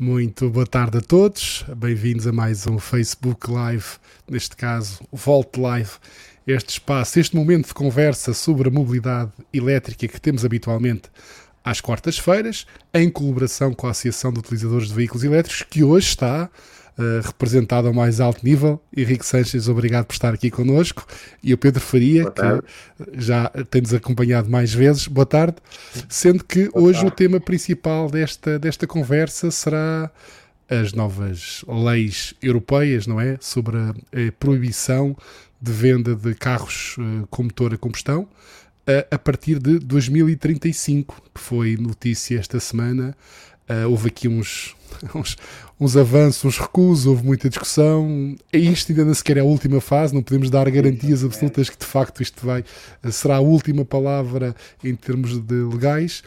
Muito boa tarde a todos, bem-vindos a mais um Facebook Live, neste caso Volt Live, este espaço, este momento de conversa sobre a mobilidade elétrica que temos habitualmente às quartas-feiras, em colaboração com a Associação de Utilizadores de Veículos Elétricos, que hoje está uh, representado ao mais alto nível. Henrique Sanches, obrigado por estar aqui connosco. E o Pedro Faria, que já tem-nos acompanhado mais vezes. Boa tarde. Sendo que Boa hoje tarde. o tema principal desta, desta conversa será as novas leis europeias, não é? Sobre a, a proibição de venda de carros uh, com motor a combustão a, a partir de 2035, que foi notícia esta semana. Uh, houve aqui uns, uns, uns, avanços, uns recusos, houve muita discussão. Isto ainda não sequer é a última fase, não podemos dar garantias absolutas que de facto isto vai será a última palavra em termos de legais.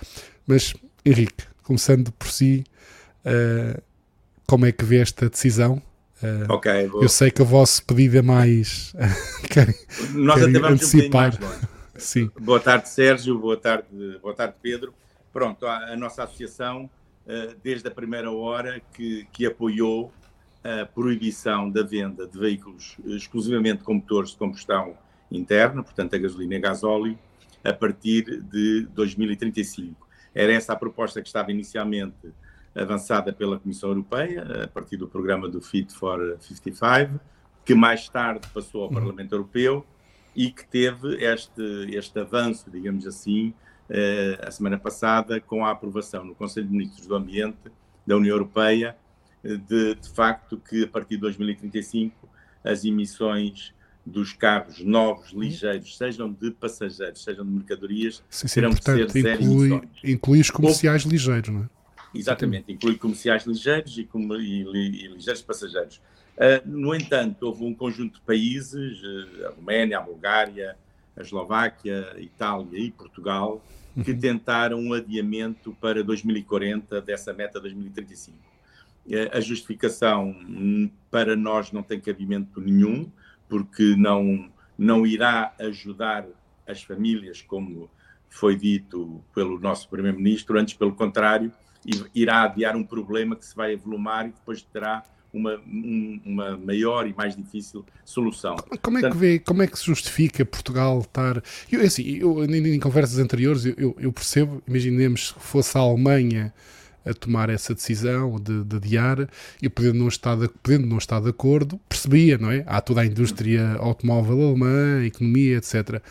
Mas, Henrique, começando por si, uh, como é que vê esta decisão? Uh, ok, vou... Eu sei que o vosso pedido é mais. querem, Nós querem até vamos antecipar. Um Sim. Boa tarde, Sérgio. Boa tarde, boa tarde Pedro. Pronto, a, a nossa associação, desde a primeira hora, que, que apoiou a proibição da venda de veículos exclusivamente com motores de combustão interna, portanto a gasolina e a gasóleo, a partir de 2035. Era essa a proposta que estava inicialmente avançada pela Comissão Europeia, a partir do programa do Fit for 55, que mais tarde passou ao uhum. Parlamento Europeu e que teve este, este avanço, digamos assim, eh, a semana passada, com a aprovação no Conselho de Ministros do Ambiente da União Europeia, eh, de, de facto que a partir de 2035 as emissões dos carros novos, ligeiros, sejam de passageiros, sejam de mercadorias, sim, sim, terão portanto, de ser zero inclui, emissões. Inclui os comerciais Ou, ligeiros, não é? Exatamente, inclui comerciais ligeiros e, e, e ligeiros passageiros. Uh, no entanto, houve um conjunto de países, uh, a Roménia, a Bulgária, a Eslováquia, a Itália e Portugal, que uhum. tentaram um adiamento para 2040 dessa meta 2035. Uh, a justificação hum, para nós não tem cabimento nenhum, porque não, não irá ajudar as famílias, como foi dito pelo nosso Primeiro-Ministro, antes, pelo contrário, irá adiar um problema que se vai avolumar e depois terá uma, uma maior e mais difícil solução. Como é, Portanto, que vê, como é que se justifica Portugal estar. Eu, assim, eu, em, em conversas anteriores eu, eu, percebo, imaginemos que fosse a Alemanha a tomar essa decisão de, de adiar e podendo não, estar de, podendo não estar de acordo, percebia, não é? Há toda a indústria automóvel alemã, a economia, etc.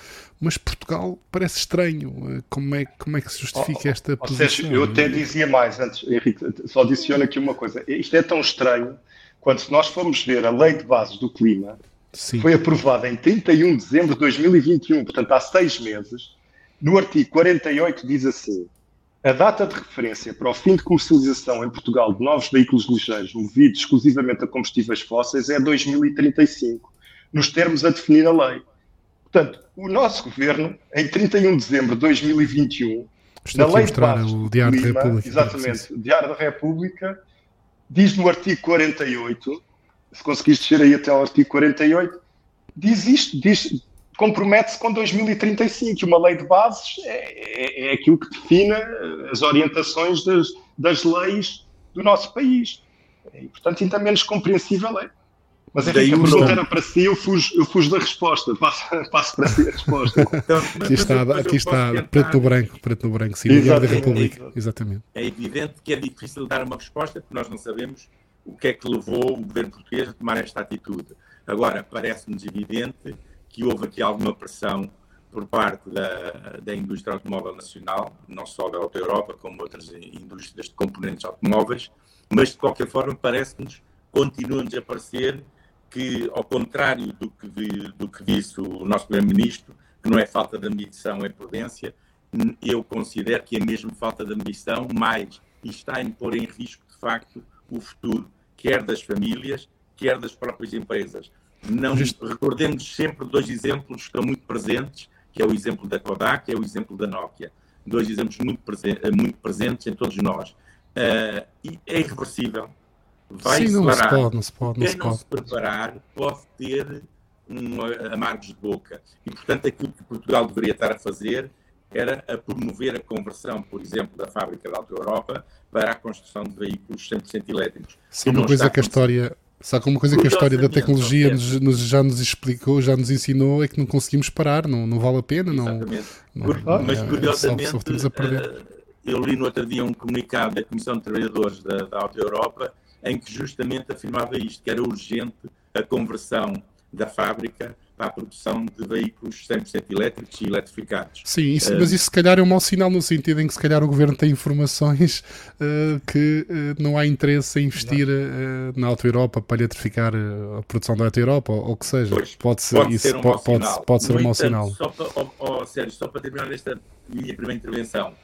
Mas Portugal parece estranho. Como é, como é que se justifica oh, esta oh, posição? Seja, eu até dizia mais antes, Henrique, só adiciono aqui uma coisa. Isto é tão estranho quando nós formos ver a Lei de Bases do Clima, Sim. foi aprovada em 31 de dezembro de 2021, portanto há seis meses, no artigo 48 diz assim a data de referência para o fim de comercialização em Portugal de novos veículos ligeiros movidos exclusivamente a combustíveis fósseis é 2035, nos termos a definir a lei. Portanto, o nosso governo, em 31 de dezembro de 2021, Estou na lei de bases o Diário Clima, da República. Exatamente, o Diário da República, diz no artigo 48, se conseguiste descer aí até ao artigo 48, diz isto, diz, compromete-se com 2035. Uma lei de bases é, é, é, aquilo que define as orientações das, das leis do nosso país. E, portanto, ainda menos compreensível é. Mas enfim, a pergunta era para si, eu fujo, eu fujo da resposta. Passo, passo para si a resposta. Então, aqui está, aqui está preto no branco, preto no branco, sim, da República. Exatamente. É evidente que é difícil dar uma resposta, porque nós não sabemos o que é que levou o governo português a tomar esta atitude. Agora, parece-nos evidente que houve aqui alguma pressão por parte da, da indústria automóvel nacional, não só da Auto Europa, como outras indústrias de componentes automóveis, mas de qualquer forma parece-nos, continua-nos a parecer que, ao contrário do que, do que disse o nosso Primeiro-Ministro, que não é falta de ambição, é prudência, eu considero que é mesmo falta de ambição, mas está a pôr em risco, de facto, o futuro, quer das famílias, quer das próprias empresas. Não recordemos sempre dois exemplos que estão muito presentes, que é o exemplo da Kodak e é o exemplo da Nokia. Dois exemplos muito, presen muito presentes em todos nós. Uh, e é irreversível. Vai Sim, não se pode, não se pode. Não Quem se, não se preparar pode ter um, amargos de boca. E, portanto, aquilo que Portugal deveria estar a fazer era a promover a conversão, por exemplo, da fábrica da Auto Europa para a construção de veículos 100% elétricos. Sabe uma coisa que a história, sabe uma coisa que a história da tecnologia nos, nos, já nos explicou, já nos ensinou, é que não conseguimos parar, não, não vale a pena. Exatamente. Não, não, Mas, é, curiosamente, só, só perder. Eh, eu li no outro dia um comunicado da Comissão de Trabalhadores da, da Auto Europa em que justamente afirmava isto, que era urgente a conversão da fábrica para a produção de veículos 100% elétricos e eletrificados. Sim, isso, uh, mas isso se calhar é um mau sinal no sentido em que se calhar o governo tem informações uh, que uh, não há interesse em investir na Auto Europa para eletrificar a produção da Auto Europa, ou o que seja. Pois, pode ser, pode isso ser um pode, pode, pode, ser um mau sinal. Só para, oh, oh, Sérgio, só para terminar esta minha primeira intervenção,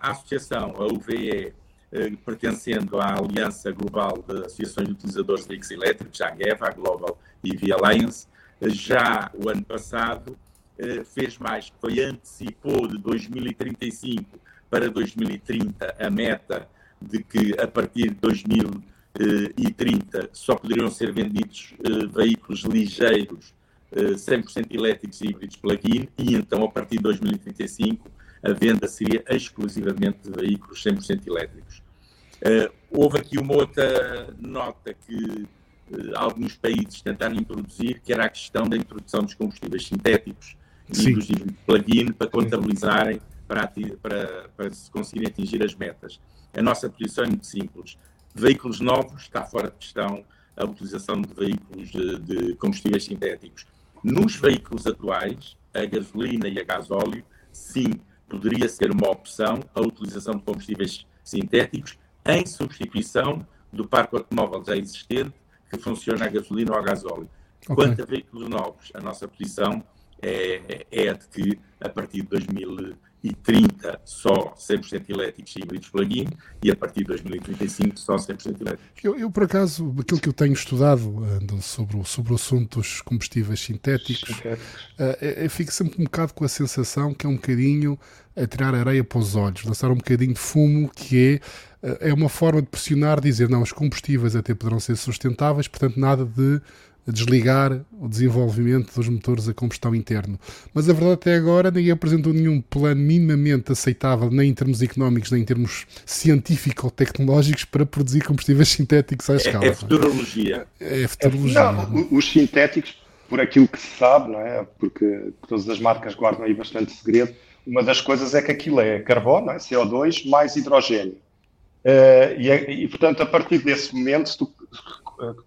a associação, a UVE, pertencendo à Aliança Global de Associações de Utilizadores de Veículos Elétricos, a GEV, a Global EV Alliance, já o ano passado eh, fez mais, foi antecipou de 2035 para 2030 a meta de que a partir de 2030 só poderiam ser vendidos eh, veículos ligeiros 100% eh, elétricos e híbridos plug-in e então a partir de 2035 a venda seria exclusivamente de veículos 100% elétricos. Houve aqui uma outra nota que eh, alguns países tentaram introduzir, que era a questão da introdução dos combustíveis sintéticos Sim. e dos plug-in para contabilizarem para, para, para se conseguirem atingir as metas. A nossa posição é muito simples. Veículos novos está fora de questão a utilização de veículos de, de combustíveis sintéticos. Nos veículos atuais, a gasolina e a gasóleo, sim, poderia ser uma opção a utilização de combustíveis sintéticos em substituição do parque automóvel já existente que funciona a gasolina ou a gasóleo. Okay. Quanto a veículos novos, a nossa posição é, é a de que, a partir de 2030, só 100% elétricos e híbridos plug-in e a partir de 2035, só 100% elétricos. Eu, eu, por acaso, aquilo que eu tenho estudado sobre, sobre o assunto dos combustíveis sintéticos, uh, eu fico sempre um bocado com a sensação que é um bocadinho a tirar areia para os olhos, lançar um bocadinho de fumo que é é uma forma de pressionar, dizer não, os combustíveis até poderão ser sustentáveis, portanto, nada de desligar o desenvolvimento dos motores a combustão interno. Mas a verdade até agora ninguém apresentou nenhum plano minimamente aceitável, nem em termos económicos, nem em termos científico-tecnológicos, para produzir combustíveis sintéticos à escala. É, é futurologia. É, é futurologia. Não, os sintéticos, por aquilo que se sabe, não é? porque todas as marcas guardam aí bastante segredo, uma das coisas é que aquilo é carbono, é? CO2, mais hidrogênio. Uh, e, é, e, portanto, a partir desse momento, tu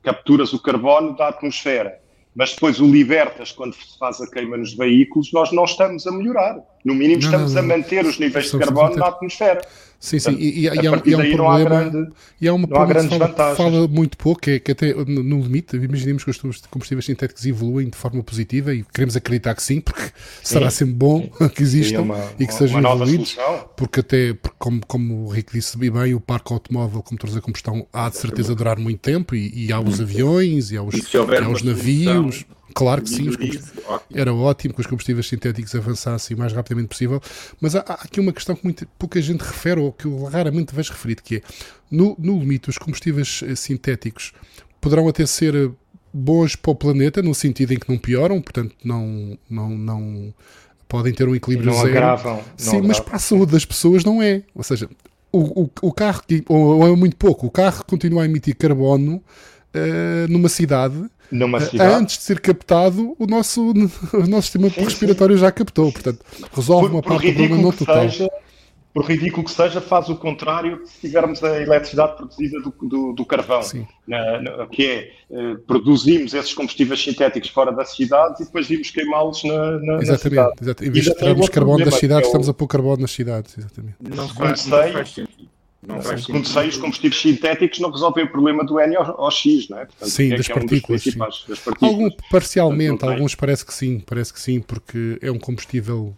capturas o carbono da atmosfera, mas depois o libertas quando se faz a queima nos veículos, nós não estamos a melhorar. No mínimo, estamos não, não, a manter os níveis de carbono na atmosfera. Sim, sim, e, e, e, há, um problema, grande, e há uma não há grandes fala, vantagens. fala muito pouco, que, é, que até no limite, imaginemos que os combustíveis sintéticos evoluem de forma positiva e queremos acreditar que sim, porque sim. será sempre bom que existam uma, e que sejam evoluídos, porque até, porque como, como o Rico disse bem, o parque automóvel com motores a combustão há de certeza durar muito tempo e, e há os aviões e há os, e há os navios. Claro que sim, era ótimo que os combustíveis sintéticos avançassem o mais rapidamente possível, mas há, há, aqui uma questão que muito, pouca gente refere, ou que eu raramente vejo referido, que é, no, no limite, os combustíveis eh, sintéticos poderão até ser eh, bons para o planeta, no sentido em que não pioram, portanto não, não, não podem ter um equilíbrio não zero. Agravam, não Sim, agravam. mas para a saúde das pessoas não é. Ou seja, o, o, o carro, ou, ou é muito pouco, o carro continua a emitir carbono uh, numa cidade numa cidade. Antes de ser captado, o nosso, o nosso sistema sim, respiratório sim. já captou. Portanto, resolve por, uma parte do problema no total. Seja, por ridículo que seja, faz o contrário se tivermos a eletricidade produzida do, do, do carvão. Na, na, que é, uh, produzimos esses combustíveis sintéticos fora das cidades e depois vimos queimá-los na, na, exatamente, na cidade. Exatamente. Em vez de tirarmos carbono das cidades, é o... estamos a pôr carbono nas cidades. Exatamente. Não, não faz sentido. Não faz Segundo sei, os combustíveis sintéticos não resolvem o problema do NOx, não é? Portanto, sim, é das, é partículas, um sim. das, partículas, Algum, parcialmente, alguns parece que sim, parece que sim, porque é um combustível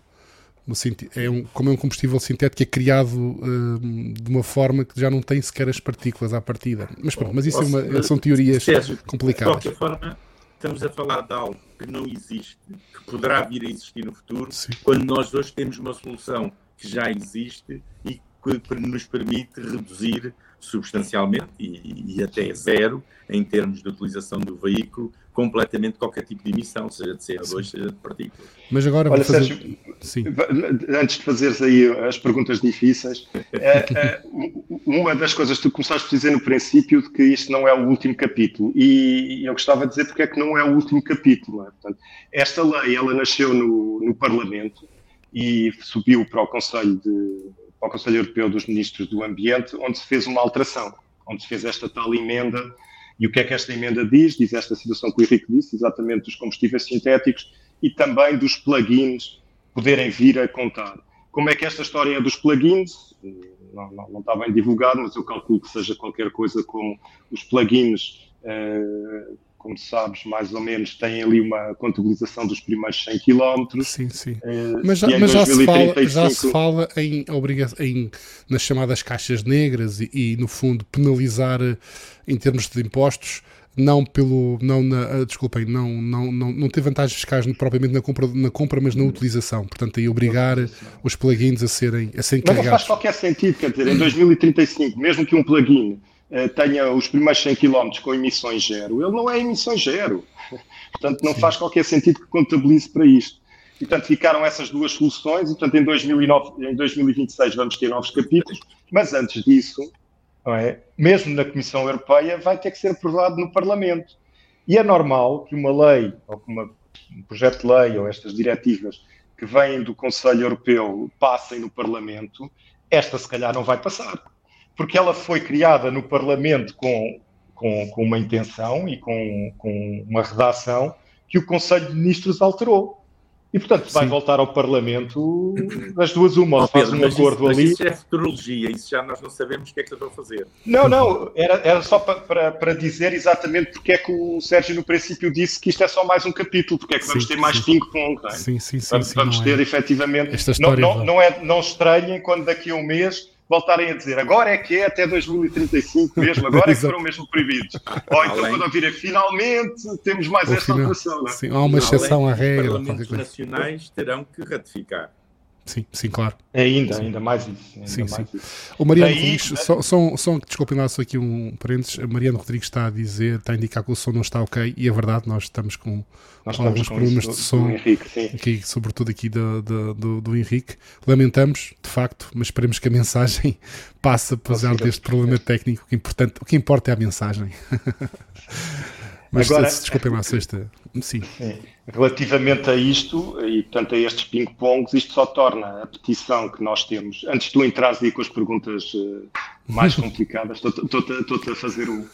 é um, como é um combustível sintético é criado uh, de uma forma que já não tem sequer as partículas à partida. Mas pronto, mas isso é uma, são teorias complicadas. De qualquer forma, estamos a falar de algo que não existe, que poderá vir a existir no futuro, Sim. quando nós hoje temos uma solução que já existe e que nos permite reduzir substancialmente e, e, até zero em termos de utilização do veículo completamente qualquer tipo de emissão, seja de CO2, seja de partículas. Mas agora Olha, fazer... Sérgio, Sim. antes de fazeres aí as perguntas difíceis, é, é, uma das coisas que tu começaste a dizer no princípio de que isto não é o último capítulo e eu gostava de dizer porque é que não é o último capítulo. É? Portanto, esta lei ela nasceu no, no Parlamento e subiu para o Conselho de para o Conselho Europeu dos Ministros do Ambiente, onde se fez uma alteração, onde se fez esta tal emenda. E o que é que esta emenda diz? Diz esta situação que o Henrique disse, exatamente dos combustíveis sintéticos e também dos plugins poderem vir a contar. Como é que esta história é dos plugins? Não, não, não está bem divulgado, mas eu calculo que seja qualquer coisa como os plugins uh, como sabes, mais ou menos tem ali uma contabilização dos primeiros 100 km. Sim, sim. Uh, mas, já, mas já, 2035... se fala, já, se fala, em, em nas chamadas caixas negras e, e, no fundo, penalizar eh, em termos de impostos não pelo não na, uh, desculpem não não não não ter vantagens fiscais propriamente na compra na compra mas na utilização portanto aí obrigar os plugins a serem a serem mas não faz qualquer sentido quer dizer em 2035 mesmo que um plugin eh, tenha os primeiros 100 km com emissões zero, ele não é emissões zero. Portanto, não Sim. faz qualquer sentido que contabilize para isto. E, portanto, ficaram essas duas soluções e, portanto, em, 2009, em 2026 vamos ter novos capítulos, mas antes disso, é? mesmo na Comissão Europeia, vai ter que ser aprovado no Parlamento. E é normal que uma lei, ou que uma, um projeto de lei, ou estas diretivas que vêm do Conselho Europeu passem no Parlamento, esta se calhar não vai passar porque ela foi criada no Parlamento com, com, com uma intenção e com, com uma redação que o Conselho de Ministros alterou. E, portanto, vai Sim. voltar ao Parlamento as duas uma, ou faz um acordo isso, ali. Isso é futurologia, isso já nós não sabemos o que é que eles vão fazer. Não, não, era, era só para, dizer exatamente porque é que o Sérgio no princípio disse que isto é só mais um capítulo, porque é que vamos sim, ter mais ping-pong, é? Sim, sim, sim. Vamos, sim, vamos ter é. efetivamente. Esta história não, não, não, é, não estranhem quando daqui a um mês voltarem a dizer agora é que é até 2035 mesmo, agora é que foram mesmo proibidos. Ou então Além... quando ouvirem finalmente temos mais Ou esta final... alteração. Não é? Sim, há uma exceção à regra. Os parlamentos nacionais terão que ratificar. Sim, sim, claro. Ainda, sim. ainda mais isso. Ainda sim, mais sim. Isso. O Mariano Daí, Rodrigues, só, só, só desculpem lá só aqui um parênteses, o Mariano Rodrigues está a dizer, está a indicar que o som não está ok, e é verdade, nós estamos com, nós com alguns problemas de som, Henrique, aqui, sobretudo aqui do, do, do, do, Henrique. Lamentamos, de facto, mas esperemos que a mensagem passe apesar deste problema técnico. O que, importante, o que importa é a mensagem. mas Agora, desculpem lá, sexta. Sim. sim. Relativamente a isto, e portanto a estes ping-pongs, isto só torna a petição que nós temos, antes de tu entrares aí com as perguntas uh, mais complicadas, estou-te a fazer o, o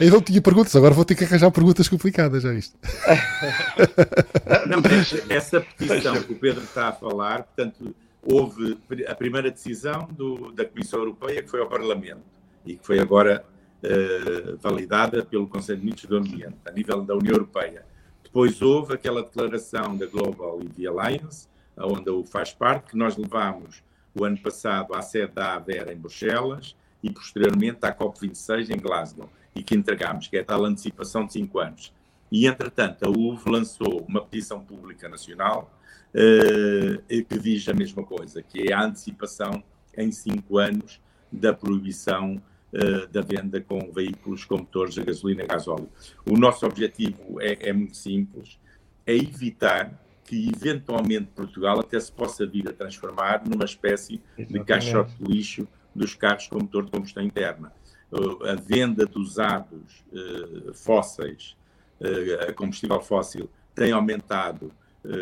Eu não tinha perguntas, agora vou ter que arranjar perguntas complicadas, já isto. não, essa petição que o Pedro está a falar, portanto, houve a primeira decisão do, da Comissão Europeia que foi ao Parlamento e que foi agora uh, validada pelo Conselho de Ministros do Ambiente, a nível da União Europeia depois houve aquela declaração da Global EV Alliance, onde o faz parte, que nós levámos o ano passado à sede da AVER em Bruxelas e posteriormente à COP26 em Glasgow, e que entregámos, que é a tal antecipação de cinco anos. E, entretanto, a UV lançou uma petição pública nacional uh, que diz a mesma coisa, que é a antecipação em cinco anos da proibição uh, da venda com veículos com motores a gasolina e gasóleo. O nosso objetivo é, é muito simples, é evitar que eventualmente Portugal até se possa vir a transformar numa espécie Exatamente. de caixote de lixo dos carros com motor de combustão interna. Uh, a venda de usados uh, fósseis, uh, a combustível fóssil, tem aumentado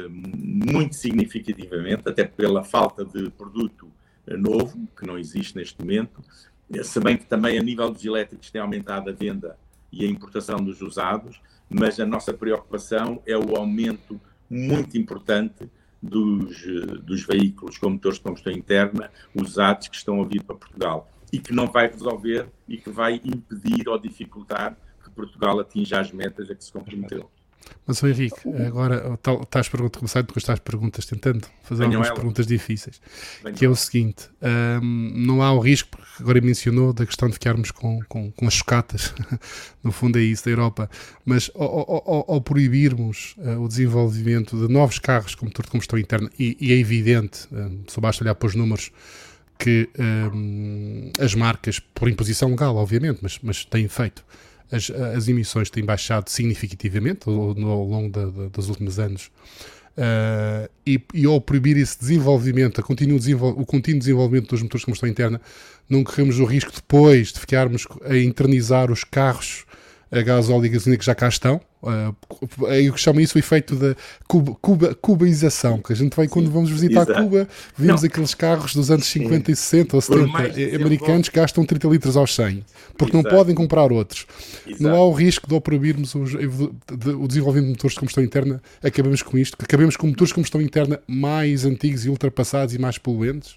muito significativamente, até pela falta de produto novo, que não existe neste momento, se bem que também a nível dos elétricos tem aumentado a venda e a importação dos usados, mas a nossa preocupação é o aumento muito importante dos, dos veículos com motores de combustão interna usados que estão a vir para Portugal e que não vai resolver e que vai impedir ou dificultar que Portugal atinja as metas a que se comprometeu. Mas, Henrique, agora estás perguntas, começar com estas perguntas, tentando fazer Venham algumas ela. perguntas difíceis, Venham que é o seguinte: um, não há o risco, porque agora mencionou, da questão de ficarmos com, com, com as chocatas, no fundo é isso, da Europa, mas ao, ao, ao proibirmos uh, o desenvolvimento de novos carros com motor de combustão interna, e, e é evidente, um, só basta olhar para os números que um, as marcas, por imposição legal, obviamente, mas, mas têm feito, as, as emissões têm baixado significativamente ao, ao longo da, da, dos últimos anos. Uh, e, e, ao proibir esse desenvolvimento, desenvol o contínuo desenvolvimento dos motores de combustão interna, não corremos o risco depois de ficarmos a internizar os carros a gasóleo e gasolina que já cá estão. Uh, o que chama isso o efeito da cuba, cuba, cubaização, que a gente vai quando Sim, vamos visitar exato. Cuba, vimos não. aqueles carros dos anos 50 Sim. e 60 ou 70 americanos que gastam 30 litros aos 100, porque exato. não podem comprar outros. Exato. Não há o risco de ao proibirmos o, de, o desenvolvimento de motores de combustão interna, acabamos com isto, que acabemos com motores de combustão interna mais antigos e ultrapassados e mais poluentes?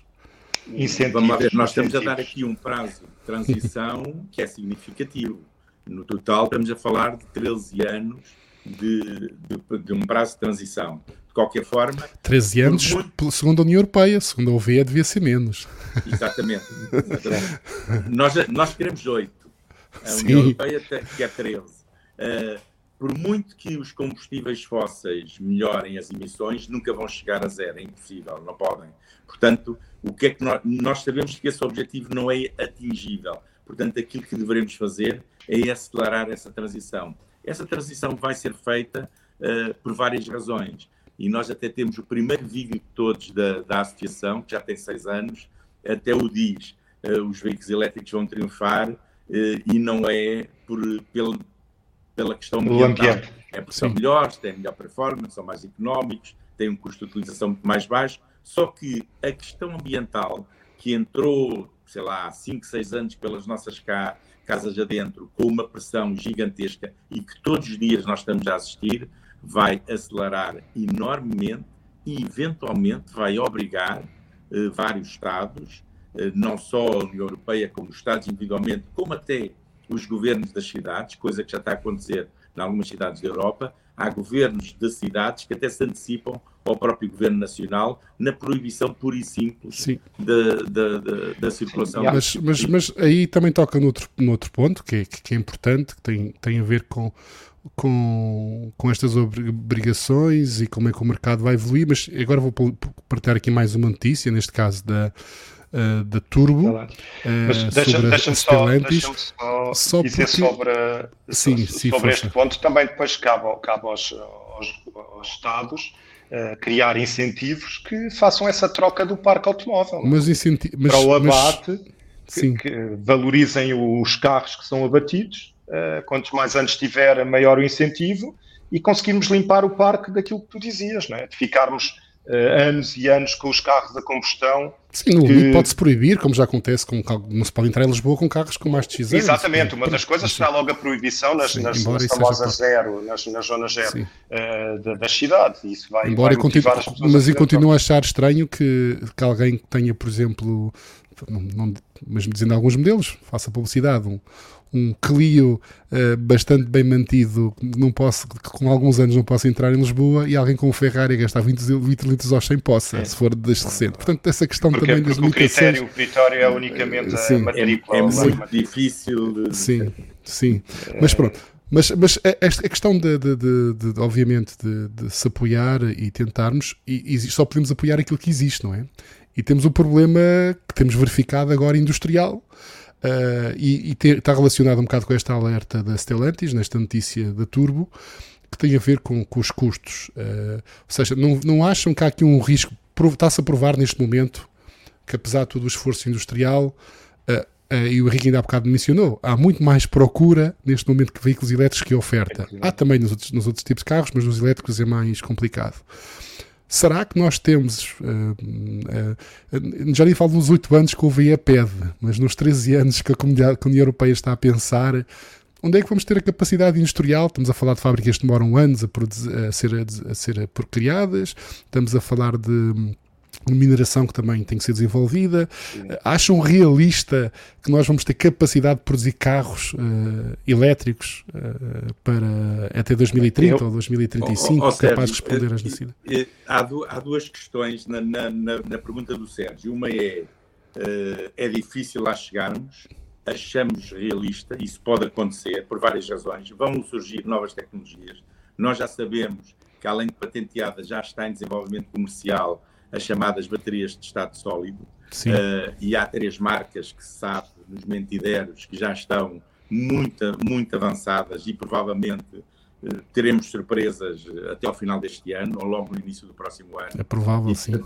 Vamos ver, nós estamos a dar aqui um prazo de transição que é significativo no total, estamos a falar de 13 anos de, de, de um prazo de transição. De qualquer forma. 13 anos, muito... segundo a União Europeia, segundo a OVE, devia ser menos. Exatamente. exatamente. nós, nós queremos 8. A Sim. União Europeia quer 13. Uh, por muito que os combustíveis fósseis melhorem as emissões, nunca vão chegar a zero, é impossível, não podem. Portanto, o que é que nós, nós sabemos que esse objetivo não é atingível. Portanto, aquilo que devemos fazer é acelerar essa transição. Essa transição vai ser feita uh, por várias razões. E nós até temos o primeiro vídeo de todos da, da associação, que já tem seis anos, até o diz: uh, os veículos elétricos vão triunfar uh, e não é por, pela, pela questão ambiental. É porque Sim. são melhores, têm melhor performance, são mais económicos, têm um custo de utilização muito mais baixo. Só que a questão ambiental, que entrou, sei lá, há 5, 6 anos pelas nossas casas adentro, com uma pressão gigantesca e que todos os dias nós estamos a assistir, vai acelerar enormemente e, eventualmente, vai obrigar eh, vários Estados, eh, não só a União Europeia, como os Estados individualmente, como até os governos das cidades, coisa que já está a acontecer em algumas cidades da Europa, há governos de cidades que até se antecipam ao próprio Governo Nacional na proibição pura e simples da, da, da, da, circulação. Mas, mas, mas, aí também toca noutro, noutro ponto que é, que é importante, que tem, tem a ver com, com, com estas obrigações e como é que o mercado vai evoluir, mas agora vou partilhar aqui mais uma notícia, neste caso da, uh, da Turbo, uh, deixa, sobre deixa a Stellantis. Só, só dizer porque... sobre, sim, sim, sobre este ponto, também depois cabe, cabe aos, aos, aos Estados uh, criar incentivos que façam essa troca do parque automóvel. Mas incenti mas, para o abate, mas, que, que, valorizem os carros que são abatidos. Uh, quantos mais anos tiver, maior o incentivo e conseguirmos limpar o parque daquilo que tu dizias, não é? de ficarmos uh, anos e anos com os carros a combustão. Sim, no que... pode-se proibir, como já acontece, com, não se pode entrar em Lisboa com carros com mais de X anos. Exatamente, uma das coisas será logo a proibição nas, Sim, nas, nas famosas zero, nas, nas zonas zero uh, da, das cidades. Isso vai, embora vai continue, Mas eu continuo a achar estranho que, que alguém que tenha, por exemplo, não, não, mesmo dizendo alguns modelos, faça publicidade, um, um Clio uh, bastante bem mantido, não posso, que com alguns anos não posso entrar em Lisboa, e alguém com um Ferrari a gastar 20, 20 litros aos 100 possa, é. se for desde recente. Portanto, essa questão porque, também das limitações... O critério, é unicamente sim. a matrícula. É, é muito difícil. De... Sim, sim. Mas pronto. Mas, mas esta, a questão de, de, de, de obviamente, de, se apoiar e tentarmos, e, e, só podemos apoiar aquilo que existe, não é? E temos o problema que temos verificado agora industrial, Uh, e, e ter, está relacionado um bocado com esta alerta da Stellantis, nesta notícia da Turbo, que tem a ver com, com os custos. Uh, ou seja, não, não acham que há aqui um risco, está-se a provar neste momento, que apesar de todo o esforço industrial, uh, e o Henrique ainda há bocado mencionou, há muito mais procura neste momento que veículos elétricos que oferta. Há também nos outros, nos outros tipos de carros, mas nos elétricos é mais complicado. Será que nós temos, uh, uh, já nem falo dos 8 anos que o VE pede, mas nos 13 anos que a, comunidade, que a União Europeia está a pensar, onde é que vamos ter a capacidade industrial? Estamos a falar de fábricas que demoram anos a, a, ser, a ser criadas, estamos a falar de mineração que também tem que ser desenvolvida. Sim. Acham realista que nós vamos ter capacidade de produzir carros uh, elétricos uh, para até 2030 Eu, ou 2035 oh, capazes de responder às necessidades? Há, duas questões na, na, na, na, pergunta do Sérgio. Uma é uh, é difícil lá chegarmos. Achamos realista, isso pode acontecer por várias razões. Vão surgir novas tecnologias. Nós já sabemos que, além de patenteada, já está em desenvolvimento comercial as chamadas baterias de estado sólido. Uh, e há três marcas que se sabe nos mentideros que já estão muito, muito avançadas e provavelmente uh, teremos surpresas até ao final deste ano ou logo no início do próximo ano. É provável, e, sim.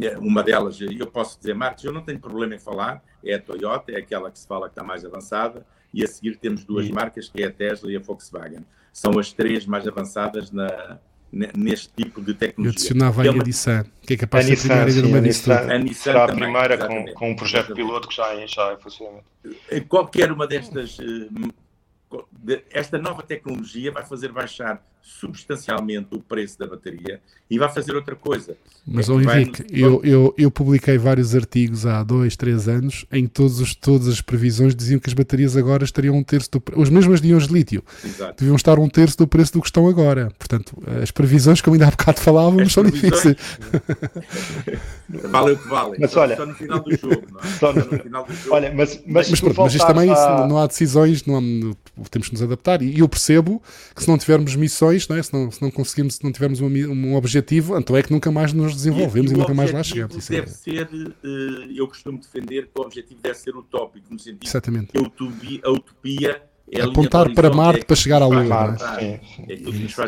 É, uma delas, eu posso dizer marcas, eu não tenho problema em falar, é a Toyota, é aquela que se fala que está mais avançada, e a seguir temos duas marcas, que é a Tesla e a Volkswagen. São as três mais avançadas na, neste tipo de tecnologia. Eu adicionava aí a Nissan, que é capaz de ser a primeira numa a Nissan será a primeira com, com, um projeto exatamente. piloto que já, já é funcionamento. Qualquer uma destas, eh, esta nova tecnologia vai fazer baixar substancialmente o preço da bateria e vai fazer outra coisa. Mas, é Henrique, vai... eu, eu, eu publiquei vários artigos há dois, três anos em que todos os, todas as previsões diziam que as baterias agora estariam um terço do preço, as mesmas de íons de lítio, Exato. deviam estar um terço do preço do que estão agora. Portanto, as previsões, como ainda há bocado falávamos, as são difíceis. vale o que vale. Mas olha, só no final do jogo, não é? Só no final do jogo. Olha, mas, mas, mas, mas, mas isto também a... não há decisões, não há, temos que nos adaptar. E eu percebo que se não tivermos missões, não é? se, não, se não conseguimos, se não tivermos um, um objetivo, então é que nunca mais nos desenvolvemos e, e, nunca mais lá chegamos. Isso deve é. ser, uh, eu costumo defender que o objetivo deve ser utópico, no sentido Exatamente. que a utopia, a utopia é apontar para Marte é para chegar à Lua. É? É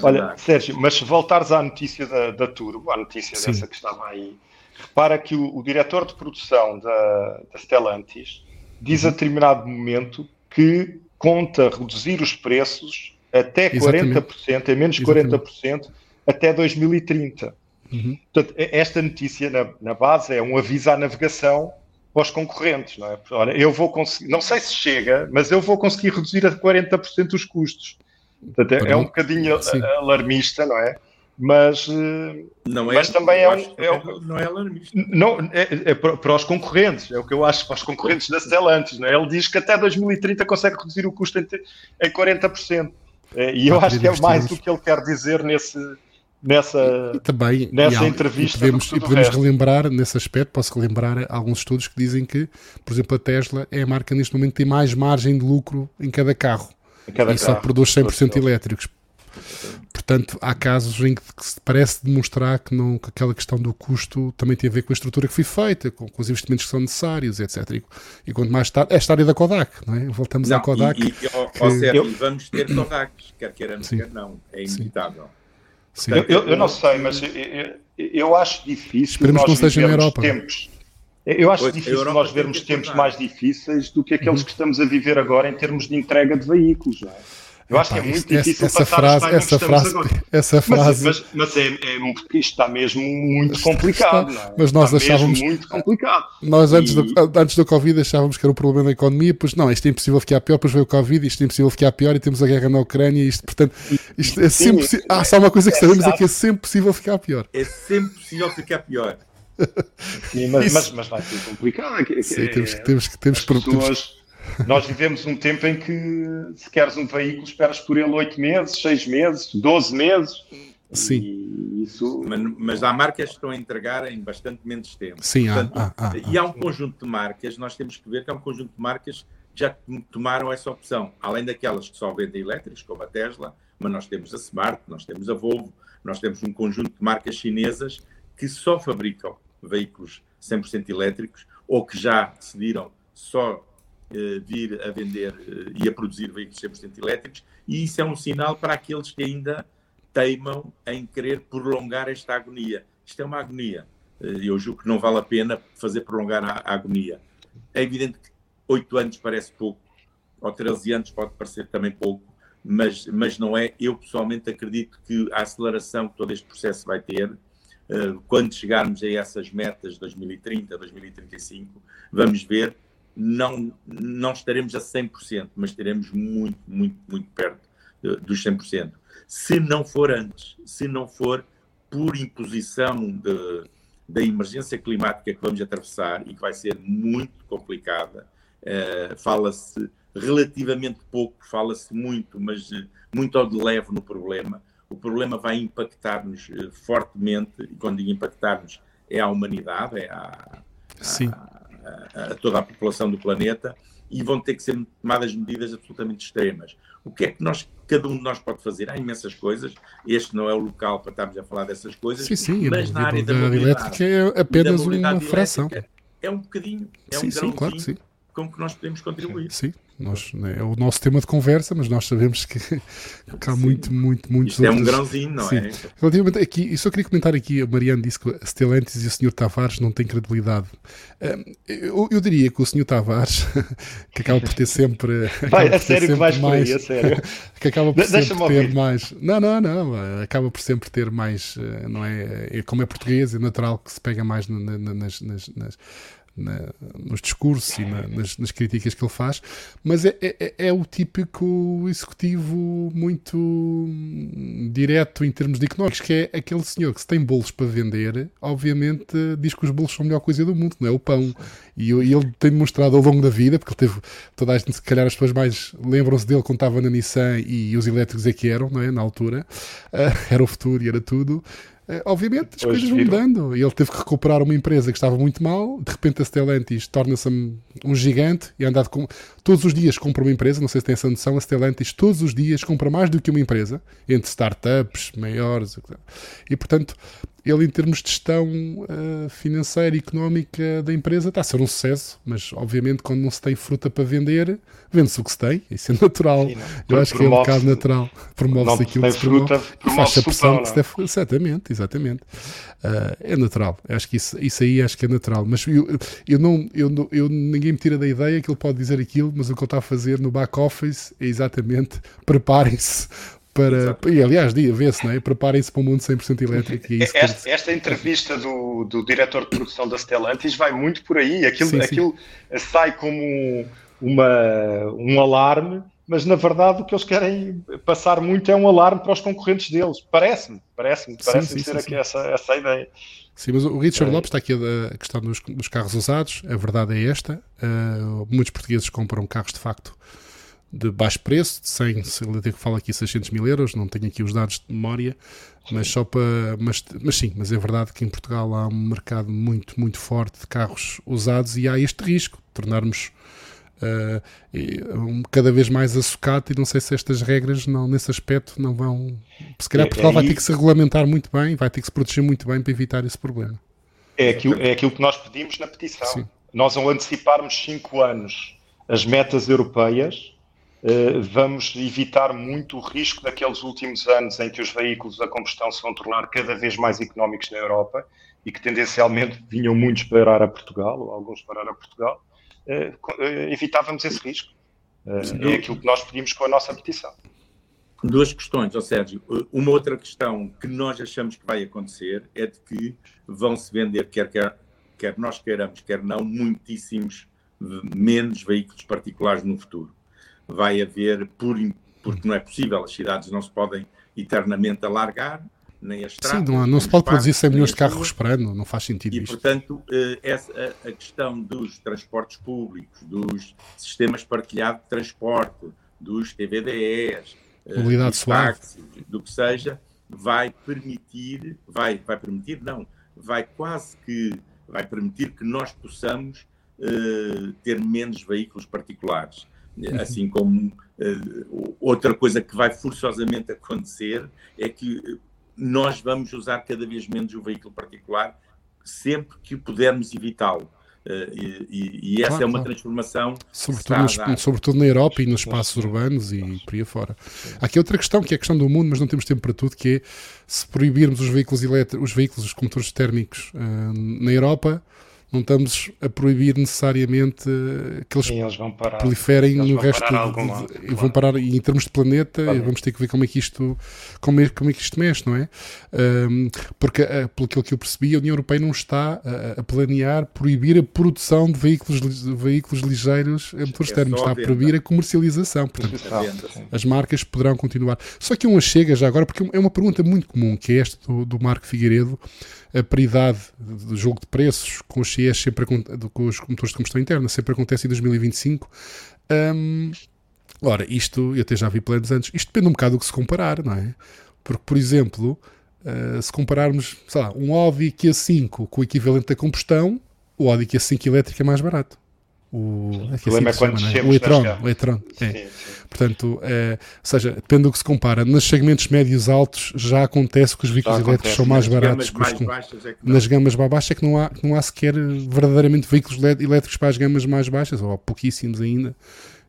Olha, Sérgio, mas se voltares à notícia da, da Turbo, à notícia Sim. dessa que estava aí, repara que o, o diretor de produção da, da Stellantis diz a uhum. determinado momento que conta reduzir os preços até Exatamente. 40%, é menos Exatamente. 40% até 2030. Uhum. Portanto, esta notícia na, na, base é um aviso à navegação para os concorrentes, não é? Olha, eu vou conseguir, não sei se chega, mas eu vou conseguir reduzir a 40% os custos. Portanto, é, é um bocadinho Sim. alarmista, não é? Mas, eh, não é, mas também é um, é um, Não é alarmista. Não, é, é para, para, os concorrentes, é o que eu acho para os concorrentes da Stellantis. Não é? Ele diz que até 2030 consegue reduzir o custo em, em 40%. É, e eu acho que é mais do que ele quer dizer nesse, nessa, e também, nessa e entrevista. E podemos, e podemos relembrar, nesse aspecto, posso relembrar alguns estudos que dizem que, por exemplo, a Tesla é a marca neste momento que tem mais margem de lucro em cada carro. Em cada e carro, só produz 100% elétricos. Portanto, há casos em que se parece demonstrar que, não, que aquela questão do custo também tem a ver com a estrutura que foi feita, com, com os investimentos que são necessários, etc. E, e quanto mais tarde, é a história da Kodak, não é? Voltamos não, à Kodak. E, e, que... ó, Sérgio, vamos ter Kodaks, quer queiramos, quer não, é inevitável. Sim. Portanto, eu, eu, não sei, mas eu, eu acho difícil Esperemos nós que não seja na Europa. tempos. Eu acho pois, difícil nós vermos tempos mais difíceis do que aqueles uhum. que estamos a viver agora em termos de entrega de veículos. Não é? Eu acho que é muito difícil essa, frase, essa frase, essa frase, mas, mas, mas é, é, isto está mesmo muito complicado. Está, é? Mas nós está achávamos muito complicado. Nós antes, e... do, antes do Covid achávamos que era um problema da economia, pois não, isto é impossível ficar pior, depois veio o Covid, isto é impossível ficar pior e temos a guerra na Ucrânia, isto, portanto, isto é sempre Sim, ah, só uma coisa que sabemos é que é sempre possível ficar pior. É sempre possível ficar pior. Sim, mas, mas, mas, vai ser complicado. Sim, temos, temos, temos, temos, pessoas nós vivemos um tempo em que, se queres um veículo, esperas por ele 8 meses, 6 meses, 12 meses. Sim. Isso... Mas, mas, há marcas que estão a entregar em bastante menos tempo. Sim, Portanto, há, há, há, E há um conjunto de marcas, nós temos que ver que há um conjunto de marcas que já tomaram essa opção. Além daquelas que só vendem elétricos, como a Tesla, mas nós temos a Smart, nós temos a Volvo, nós temos um conjunto de marcas chinesas que só fabricam veículos 100% elétricos ou que já decidiram só vir a vender eh, e a produzir veículos 100% elétricos, e isso é um sinal para aqueles que ainda teimam em querer prolongar esta agonia. Isto é uma agonia. Eh, eu julgo que não vale a pena fazer prolongar a, a agonia. É evidente que 8 anos parece pouco, ou 13 anos pode parecer também pouco, mas, mas não é. Eu pessoalmente acredito que a aceleração que todo este processo vai ter, quando chegarmos a essas metas de 2030, 2035, vamos ver não, não estaremos a 100%, mas estaremos muito, muito, muito perto dos 100%. Se não for antes, se não for por imposição de, da emergência climática que vamos atravessar e que vai ser muito complicada, uh, fala-se relativamente pouco, fala-se muito, mas uh, muito ao de leve no problema. O problema vai impactar-nos fortemente, e quando digo impactar-nos, é a humanidade, é a, a, a, toda a população do planeta e vão ter que ser tomadas medidas absolutamente extremas. O que é que nós, cada um de nós pode fazer? Há imensas coisas. Este não é o local para estarmos a falar dessas coisas. Sim, sim. Mas na área da mobilidade, elétrica é apenas uma fração. é um bocadinho, é sim, um sim, claro que sim. com que nós podemos contribuir. Sim, nós, né, é o nosso tema de conversa, mas nós sabemos que, que há muito, muito, muitos Isto outros. é um grãozinho, não Sim. é? Relativamente aqui, eu só queria comentar aqui, a Mariana disse que a Stellantis e o Sr. Tavares não têm credibilidade. Eu, eu diria que o Sr. Tavares, que acaba por ter sempre. Vai, a sério que vais mais, por aí, a sério. Que acaba por sempre ter mais. Não, não, não. Acaba por sempre ter mais. Eh, não é? é como é português, é natural que se pega mais nas, nas, nas na, nos discursos e na, nas, nas, críticas que ele faz, mas é, é, é, o típico executivo muito direto em termos de económicos, que é aquele senhor que se tem bolos para vender, obviamente diz que os bolos são a melhor coisa do mundo, não é o pão. E, e ele tem demonstrado ao longo da vida, porque ele teve toda a gente, se calhar as pessoas mais lembram-se dele quando estava na Nissan e os elétricos é que eram, não é? Na altura, uh, era o futuro e era tudo. Uh, obviamente as Hoje coisas vão mudando. E ele teve que recuperar uma empresa que estava muito mal. De repente a Stellantis torna-se um gigante e anda com. Todos os dias compra uma empresa. Não sei se tem essa noção. A Stellantis todos os dias compra mais do que uma empresa, entre startups maiores. E portanto, ele, em termos de gestão uh, financeira e económica da empresa, está a ser um sucesso, mas obviamente, quando não se tem fruta para vender, vende-se o que se tem, isso é natural. Sim, Eu acho que é um bocado natural. Promove-se aquilo que se fruta, promove, faz a pressão que se deve. Exatamente, exatamente. Uh, é natural. Eu acho que isso, isso aí acho que é natural. Mas eu, eu não, eu, eu, ninguém me tira da ideia que ele pode dizer aquilo, mas o que ele está a fazer no back-office é exatamente preparem-se para. E aliás, vê-se, é? Preparem-se para um mundo 100% elétrico. É esta, esta, entrevista do, do diretor de produção da Stellantis vai muito por aí. Aquilo, sim, aquilo sim. sai como uma, um alarme, mas na verdade o que eles querem passar muito é um alarme para os concorrentes deles. Parece-me, parece-me, parece-me ser aqui essa, essa ideia. Sim, mas o Richard é. Lopes está aqui a, questão dos, dos, carros usados. A verdade é esta: uh, muitos portugueses compram carros de facto de baixo preço, de 100, se ele fala aqui 600 mil euros, não tenho aqui os dados de memória, mas só para, mas, mas sim, mas é verdade que em Portugal há um mercado muito, muito forte de carros usados e há este risco de tornarmos uh, um, cada vez mais açucado e não sei se estas regras não, nesse aspecto não vão, se calhar é, Portugal vai ter que se regulamentar muito bem, vai ter que se proteger muito bem para evitar esse problema. É aquilo, é aquilo que nós pedimos na petição. Sim. Nós ao anteciparmos 5 anos as metas europeias, vamos evitar muito o risco daqueles últimos anos em que os veículos a combustão se vão tornar cada vez mais económicos na Europa e que tendencialmente vinham muitos parar a Portugal, ou alguns parar a Portugal, eh, eh, evitávamos esse risco. É aquilo que nós pedimos com a nossa petição. Duas questões, ó Sérgio. Uma outra questão que nós achamos que vai acontecer é de que vão se vender, quer, quer, quer nós queiramos, quer não, muitíssimos menos veículos particulares no futuro vai haver, por, porque não é possível, as cidades não se podem eternamente alargar, nem as estradas. Sim, não, não se pode produzir 100 milhões de carros por ano, não faz sentido e, isto. portanto, eh, essa, a, questão dos transportes públicos, dos sistemas partilhados de transporte, dos TVDEs, eh, Mobilidade dos táxis, do que seja, vai permitir, vai, vai permitir, não, vai quase que, vai permitir que nós possamos uh, ter menos veículos particulares. Uhum. Assim como uh, outra coisa que vai forçosamente acontecer é que nós vamos usar cada vez menos o veículo particular sempre que pudermos evitá-lo. Uh, e, e, essa claro, é uma claro. transformação sobretudo, nos, sobretudo na Europa e nos espaços urbanos e por aí fora. Há aqui outra questão que é a questão do mundo, mas não temos tempo para tudo, que é se proibirmos os veículos elétricos, os veículos, os condutores térmicos uh, na Europa, não estamos a proibir necessariamente que eles, Sim, eles proliferem eles no resto lado, e vão parar em termos de planeta e vamos ter que ver como é que isto como é, como é que isto mexe, não é? Um, porque uh, pelo que eu percebi a União Europeia não está a, a planear proibir a produção de veículos, de veículos ligeiros a motores é térmicos, está a proibir a comercialização portanto, as marcas poderão continuar. Só que uma chega já agora, porque é uma pergunta muito comum que é esta do, do Marco Figueiredo a paridade do jogo de preços com os CIEs sempre com os motores de combustão interna sempre acontece em 2025. Um, ora, isto, eu até já vi planos antes, isto depende um bocado do que se comparar, não é? Porque, por exemplo, uh, se compararmos, sei lá, um Audi Q5 com o equivalente da combustão, o Audi Q5 elétrico é mais barato. O, é o problema é quando chama, é? o e-tron, o e-tron, é. Sim, sim. Portanto, é, ou seja, depende do que se compara. Nos segmentos médios altos já acontece que os veículos elétricos são mais baratos. Mais os, baixas é nas gamas mais baixas é que não há, não há sequer verdadeiramente veículos elétricos para as gamas mais baixas, ou pouquíssimos ainda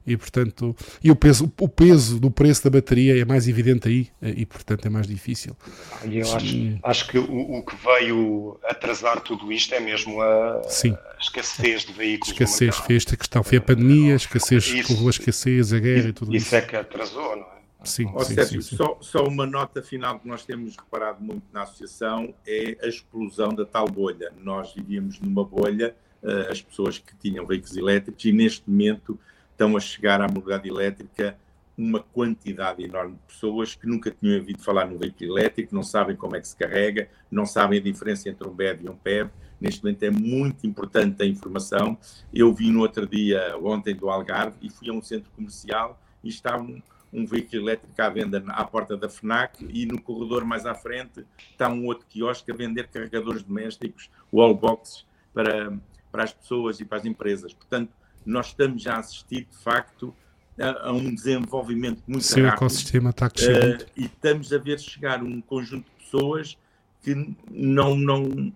e portanto e o peso o peso do preço da bateria é mais evidente aí e portanto é mais difícil eu acho, acho que o, o, que veio atrasar tudo isto é mesmo a, Sim. a escassez de veículos escassez foi esta questão foi a pandemia a escassez isso, a escassez a guerra e, e tudo isso isso é que atrasou não é Sim, sim, Sérgio, sim, sim. Só, só uma nota final que nós temos reparado muito na associação é a explosão da tal bolha. Nós vivíamos numa bolha, uh, as pessoas que tinham veículos elétricos, e neste momento estão a chegar à mobilidade elétrica uma quantidade enorme de pessoas que nunca tinham ouvido falar no veículo elétrico, não sabem como é que se carrega, não sabem a diferença entre um BEV e um PEV. Neste momento é muito importante a informação. Eu vi no outro dia, ontem, do Algarve, e fui a um centro comercial e estava um, um veículo elétrico à venda à porta da FNAC e no corredor mais à frente está um outro quiosque a vender carregadores domésticos, wallboxes, para, para as pessoas e para as empresas. Portanto, nós estamos a assistir, de facto, a, a um desenvolvimento muito Sim, rápido. ecossistema está a crescer uh, E estamos a ver chegar um conjunto de pessoas que não, não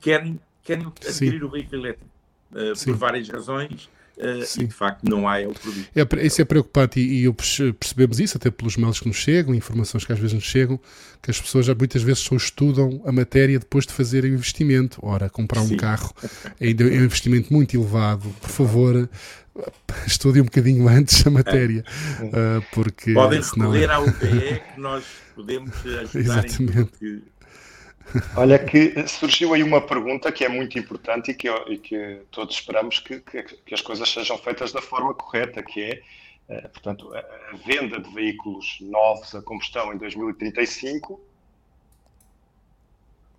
querem, querem adquirir Sim. o veículo elétrico uh, por várias razões Uh, e de facto não há é o produto. É, isso é preocupante e, e percebemos isso até pelos mails que nos chegam, informações que às vezes nos chegam, que as pessoas já muitas vezes só estudam a matéria depois de fazerem o investimento. Ora, comprar um Sim. carro é, é um investimento muito elevado. Por favor, estudem um bocadinho antes a matéria. É. Uh, porque Podem senão... recorrer ao UPE que nós podemos ajudar Exatamente. em Olha que surgiu aí uma pergunta que é muito importante e que, e que todos esperamos que, que, que, as coisas sejam feitas da forma correta, que é, eh, portanto, a, venda de veículos novos a combustão em 2035.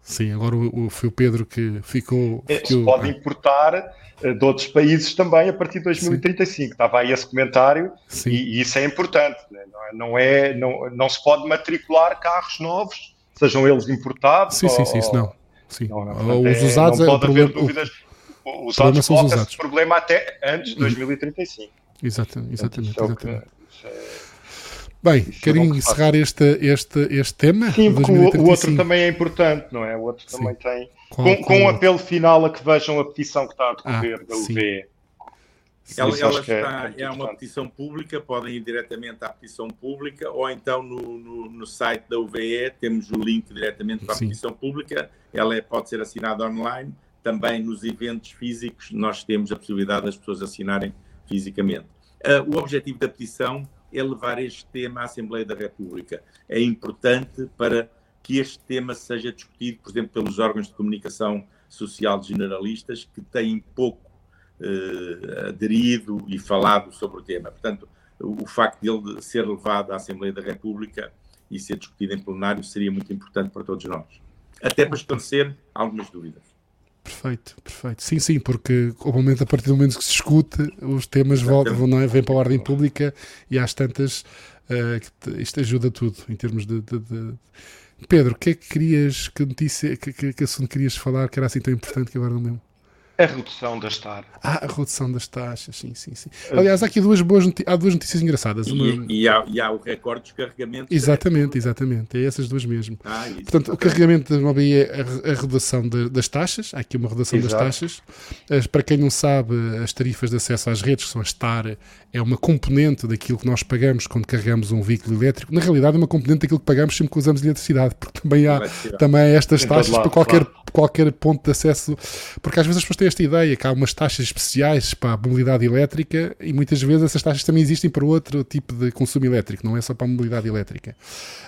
Sim, agora o, o, foi o Pedro que ficou... ficou... Se pode importar eh, de outros países também a partir de 2035. Sim. Estava aí esse comentário e, e, isso é importante. Né? Não, é, não, é, não, não se pode matricular carros novos sejam eles importados. Sim, ou, sim, sim, isso não. Sim. não, não os é, usados não é, pode haver dúvidas. O, os usados são usados. problema até antes de 2035. Exatamente, exatamente. exatamente. É Bem, querem é encerrar este, este, este tema? Sim, porque o, outro também é importante, não é? O outro sim. também tem. Qual, com, qual com um apelo final a que vejam a petição que está a decorrer ah, da UVE. Ela, ela está, é, é, uma petição pública, podem ir diretamente à petição pública ou então no, no, no site da UVE temos o link diretamente para a Sim. petição pública. Ela é, pode ser assinada online. Também nos eventos físicos nós temos a possibilidade das pessoas assinarem fisicamente. Uh, o objetivo da petição é levar este tema à Assembleia da República. É importante para que este tema seja discutido, por exemplo, pelos órgãos de comunicação social generalistas que têm pouco eh, aderido e falado sobre o tema. Portanto, o, o facto de ele ser levado à Assembleia da República e ser discutido em plenário seria muito importante para todos nós. Até para esclarecer algumas dúvidas. Perfeito, perfeito. Sim, sim, porque obviamente a partir do momento que se discute, os temas voltam, não é? vêm para a ordem pública e às tantas uh, isto ajuda tudo em termos de, de, de... Pedro, o que é que querias, que notícia, que, que, que assunto querias falar que era assim tão importante que agora não lembro? A redução das taxas. Ah, a redução das taxas, sim, sim, sim. Aliás, há aqui duas boas há duas notícias engraçadas. Uma... E, e, há, e, há, o recorde dos carregamentos. Exatamente, exatamente. É essas duas mesmo. Ah, isso, Portanto, okay. o carregamento da MOBI é a, a redução de, das taxas. Há aqui uma redução Exato. das taxas. As, para quem não sabe, as tarifas de acesso às redes, que são as TAR, é uma componente daquilo que nós pagamos quando carregamos um veículo elétrico. Na realidade, é uma componente daquilo que pagamos sempre que usamos eletricidade, porque também há também há estas taxas lado, para qualquer, claro. qualquer ponto de acesso. Porque às vezes as pessoas têm esta ideia que há umas taxas especiais para a mobilidade elétrica e muitas vezes essas taxas também existem para outro tipo de consumo elétrico, não é só para a mobilidade elétrica.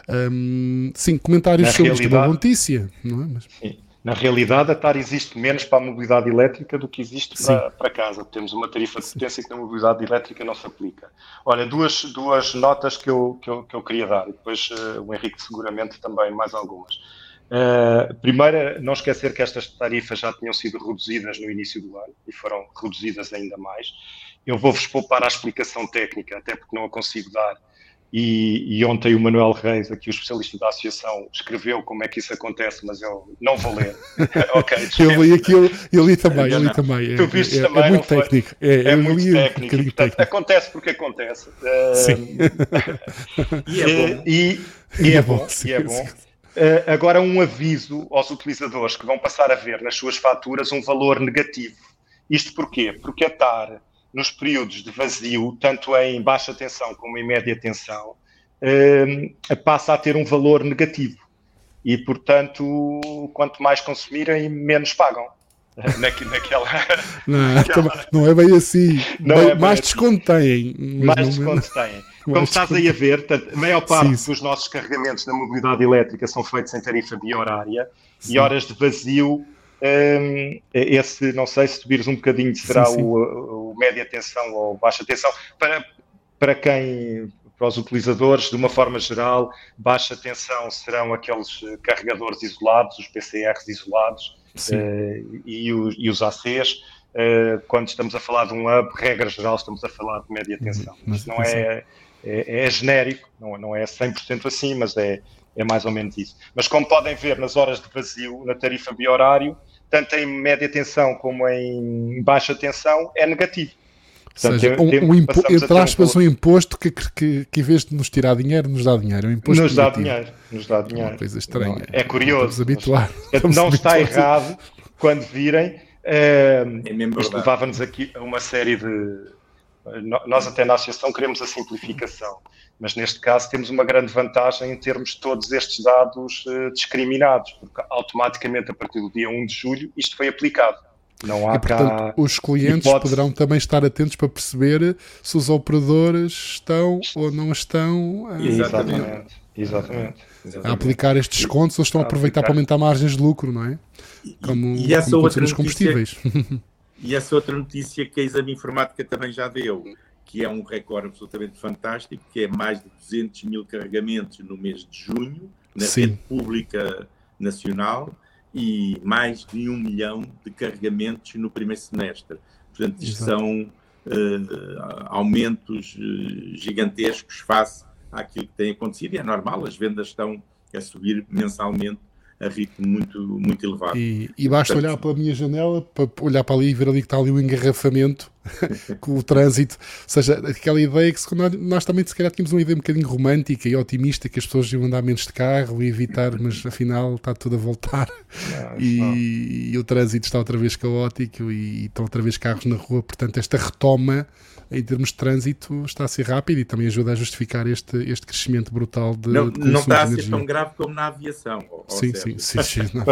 Hum, sim, comentários Na sobre isto é uma notícia, não é? Mas... Sim. Na realidade, a TAR existe menos para a mobilidade elétrica do que existe para, para, casa. Temos uma tarifa de potência que na mobilidade elétrica não se aplica. Olha, duas, duas notas que eu, que eu, que eu queria dar, e depois uh, o Henrique seguramente também mais algumas. Uh, primeiro, não esquecer que estas tarifas já tinham sido reduzidas no início do ano e foram reduzidas ainda mais. Eu vou-vos poupar a explicação técnica, até porque não a consigo dar e, e, ontem o Manuel Reis, aqui o especialista da associação, escreveu como é que isso acontece, mas eu não vou ler. ok, eu li aquilo, eu li também, eu li também. Tu viste é, também, é muito técnico. É, é muito técnico. Um portanto, técnico. Acontece porque acontece. Sim. e é bom. E, e é bom. E é bom. Uh, agora, um aviso aos utilizadores que vão passar a ver nas suas faturas um valor negativo. Isto porquê? Porque a TAR nos períodos de vazio, tanto em baixa tensão como em média tensão, uh, passa a ter um valor negativo. E, portanto, quanto mais consumirem, menos pagam. naquela, não, naquela... não é bem assim. Não bem, é bem mais assim. desconto têm. Mais desconto têm. Como estás aí a ver, a maior parte sim, dos nossos carregamentos da mobilidade elétrica são feitos em tarifa biorária sim. e horas de vazio um, esse, não sei se subires um bocadinho, será sim, sim. O, o, média tensão ou baixa tensão. Para, para quem, para os utilizadores, de uma forma geral, baixa tensão serão aqueles carregadores isolados, os PCRs isolados uh, e, os, e os ACs. Uh, quando estamos a falar de um hub, regra geral, estamos a falar de média tensão. Mas não é, é, é, genérico, não, não é 100% assim, mas é, é mais ou menos isso. Mas como podem ver nas horas de vazio, na tarifa biorário, tanto em média tensão como em baixa tensão, é negativo. Portanto, seja, um, um impo entre aspas, um, um imposto que, que, que, em vez de nos tirar dinheiro, nos dá dinheiro. Um imposto nos negativo. dá dinheiro. Nos dá dinheiro. Uma coisa estranha. É curioso. habituar. não está errado quando virem. Uh, é isto levava-nos aqui a uma série de. Nós, até na associação, queremos a simplificação. Mas neste caso temos uma grande vantagem em termos todos estes dados uh, discriminados, porque automaticamente a partir do dia 1 de julho isto foi aplicado. Não há e, portanto, cá os clientes hipótese... poderão também estar atentos para perceber se os operadores estão ou não estão a, exatamente, exatamente, a aplicar estes descontos ou estão a, aproveitar para aumentar margens de lucro, não é? Como, e, e essa como outra notícia, combustíveis. E essa outra notícia que a Exame Informática também já deu, que é um recorde absolutamente fantástico, que é mais de 200 mil carregamentos no mês de junho, na Sim. rede pública nacional, e mais de um milhão de carregamentos no primeiro semestre. Portanto, isto são uh, aumentos uh, gigantescos face àquilo que tem acontecido, e é normal, as vendas estão a subir mensalmente a ritmo muito, muito elevado. E, e basta Portanto, olhar pela minha janela, para olhar para ali e ver ali que está ali o um engarrafamento com o trânsito. Ou seja, aquela ideia que nós, nós, também se calhar tínhamos uma ideia um bocadinho romântica e otimista que as pessoas iam andar menos de carro e evitar, mas afinal está tudo a voltar não, e, e, o trânsito está outra vez caótico e, e estão outra vez carros na rua. Portanto, esta retoma em termos de trânsito está a ser rápido e também ajuda a justificar este, este crescimento brutal de não, de não está a ser tão grave como na aviação sim, sim, sim, sim, na,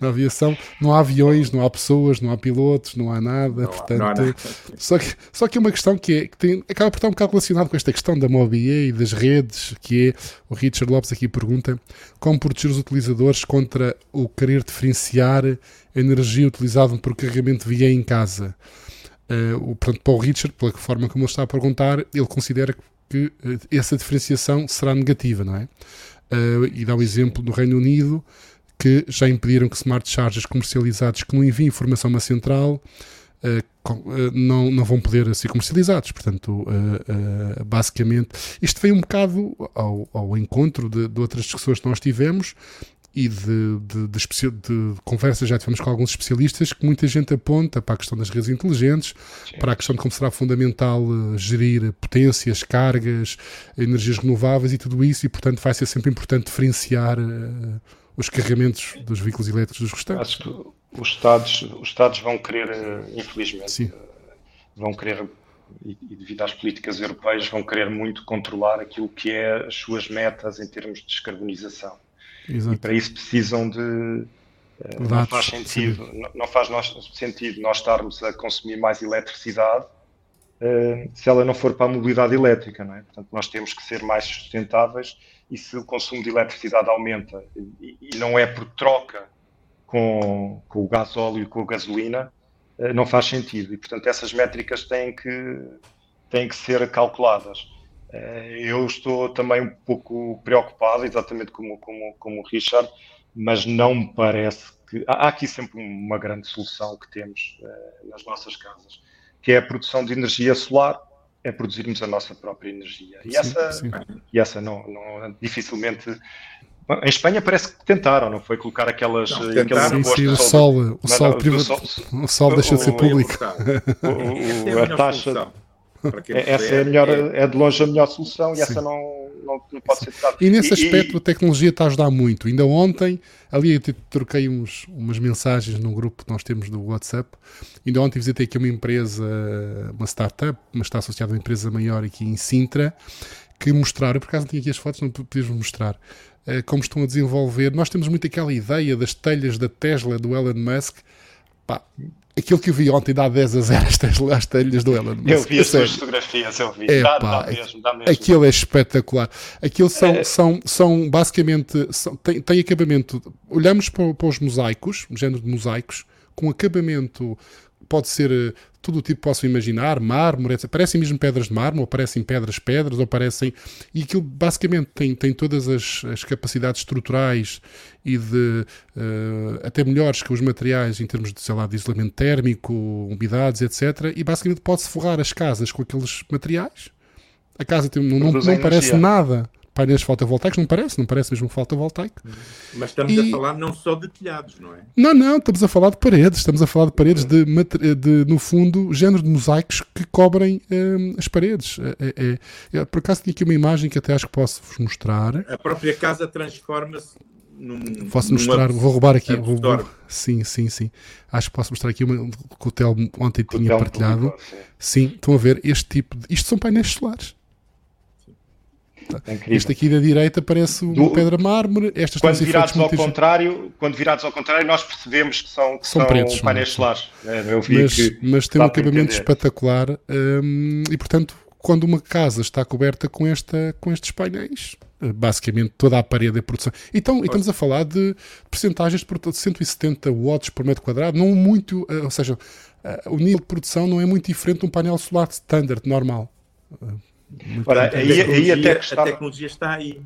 na, aviação não há aviões, não há pessoas não há pilotos, não há nada não portanto, há, nada. Só, que, só que uma questão que, é, que tem, acaba por estar um bocado relacionado com esta questão da MOBIA e das redes que é, o Richard Lopes aqui pergunta como proteger os utilizadores contra o querer diferenciar a energia utilizada por carregamento via em casa Uh, portanto, para o Richard, pela forma como ele está a perguntar, ele considera que uh, essa diferenciação será negativa, não é? Uh, e dá o exemplo do Reino Unido, que já impediram que smart chargers comercializados que não enviem informação a central não, não vão poder ser comercializados. Portanto, basicamente, isto veio um bocado ao, ao encontro de, de outras discussões que nós tivemos e de, de, de, de, conversas já tivemos com alguns especialistas que muita gente aponta para a questão das redes inteligentes, Sim. para a questão de como será fundamental uh, gerir potências, cargas, energias renováveis e tudo isso, e portanto vai ser sempre importante diferenciar uh, os carregamentos dos veículos elétricos dos restantes. Acho que os Estados, os Estados vão querer, uh, infelizmente, vão querer e, devido às políticas europeias, vão querer muito controlar aquilo que é as suas metas em termos de descarbonização. Exato. E para isso precisam de. Uh, não faz sentido, não, não, faz nós, sentido nós estarmos a consumir mais eletricidade uh, se ela não for para a mobilidade elétrica, não é? Portanto, nós temos que ser mais sustentáveis e se o consumo de eletricidade aumenta e, e não é por troca com, com o gás óleo e com a gasolina, uh, não faz sentido. E, portanto, essas métricas têm que, têm que ser calculadas. Eh, eu estou também um pouco preocupado, exatamente como, como, como o Richard, mas não me parece que. Há aqui sempre uma grande solução que temos uh, nas nossas casas, que é a produção de energia solar, é produzirmos a nossa própria energia. E sim, essa, sim. E essa não, não, dificilmente. Em Espanha parece que tentaram, não foi? Colocar aquelas. Não, sim, sim, o sol, o sol, o sol, o sol deixa de ser público. O, a taxa. Essa é, a melhor, é de longe a melhor solução e essa não, não, não pode ser tocada. E nesse e, aspecto e, a tecnologia está a ajudar muito. Ainda ontem, ali eu troquei uns, umas mensagens num grupo que nós temos do WhatsApp. Ainda ontem visitei aqui uma empresa, uma startup, mas está associada a uma empresa maior aqui em Sintra, que mostraram, por acaso não tinha aqui as fotos, não podias mostrar, eh, como estão a desenvolver. Nós temos muito aquela ideia das telhas da Tesla, do Elon Musk. Pá, aquilo que eu vi ontem dá 10 a 0 às telhas do Elon Musk. Eu vi as suas fotografias, eu vi. É, dá, pá, dá mesmo, dá mesmo. Aquilo é espetacular. Aquilo são, é. são, são basicamente, são, tem, tem acabamento, olhamos para, para os mosaicos, um género de mosaicos, com acabamento pode ser eh, todo o tipo que possam imaginar, mármore, etc. Parecem mesmo pedras de mármore, ou parecem pedras pedras, ou parecem... E aquilo basicamente tem, tem todas as, as capacidades estruturais e de... Uh, até melhores que os materiais em termos de, sei lá, de isolamento térmico, umidades, etc. E basicamente pode-se forrar as casas com aqueles materiais. A casa tem, não, não, não parece nada painéis fotovoltaicos, não parece, não parece mesmo fotovoltaico. Mas estamos e... a falar não só de telhados, não é? Não, não, estamos a falar de paredes, estamos a falar de paredes de, de no fundo, género de mosaicos que cobrem hum, as paredes. É, é, é, por acaso tinha aqui uma imagem que até acho que posso vos mostrar. A própria casa transforma-se num, posso mostrar, vou roubar aqui. Vou, vou, sim, sim, sim. Acho que posso mostrar aqui uma que o Tel ontem tinha partilhado. sim. sim, estão a ver este tipo de. Isto são painéis solares. É este aqui da direita parece uma Do, pedra mármore. Estas quando virados ao contrário, quando virados ao contrário, nós percebemos que são, que são, são pretos, painéis solares. É, mas, mas tem um acabamento espetacular hum, e, portanto, quando uma casa está coberta com, esta, com estes painéis, basicamente toda a parede é produção. Então, e estamos a falar de percentagens de 170 watts por metro quadrado, não muito, eh, ou seja, eh, o nível de produção não é muito diferente de um painel solar standard normal. Ora, aí, aí a, tecnologia, a tecnologia está aí,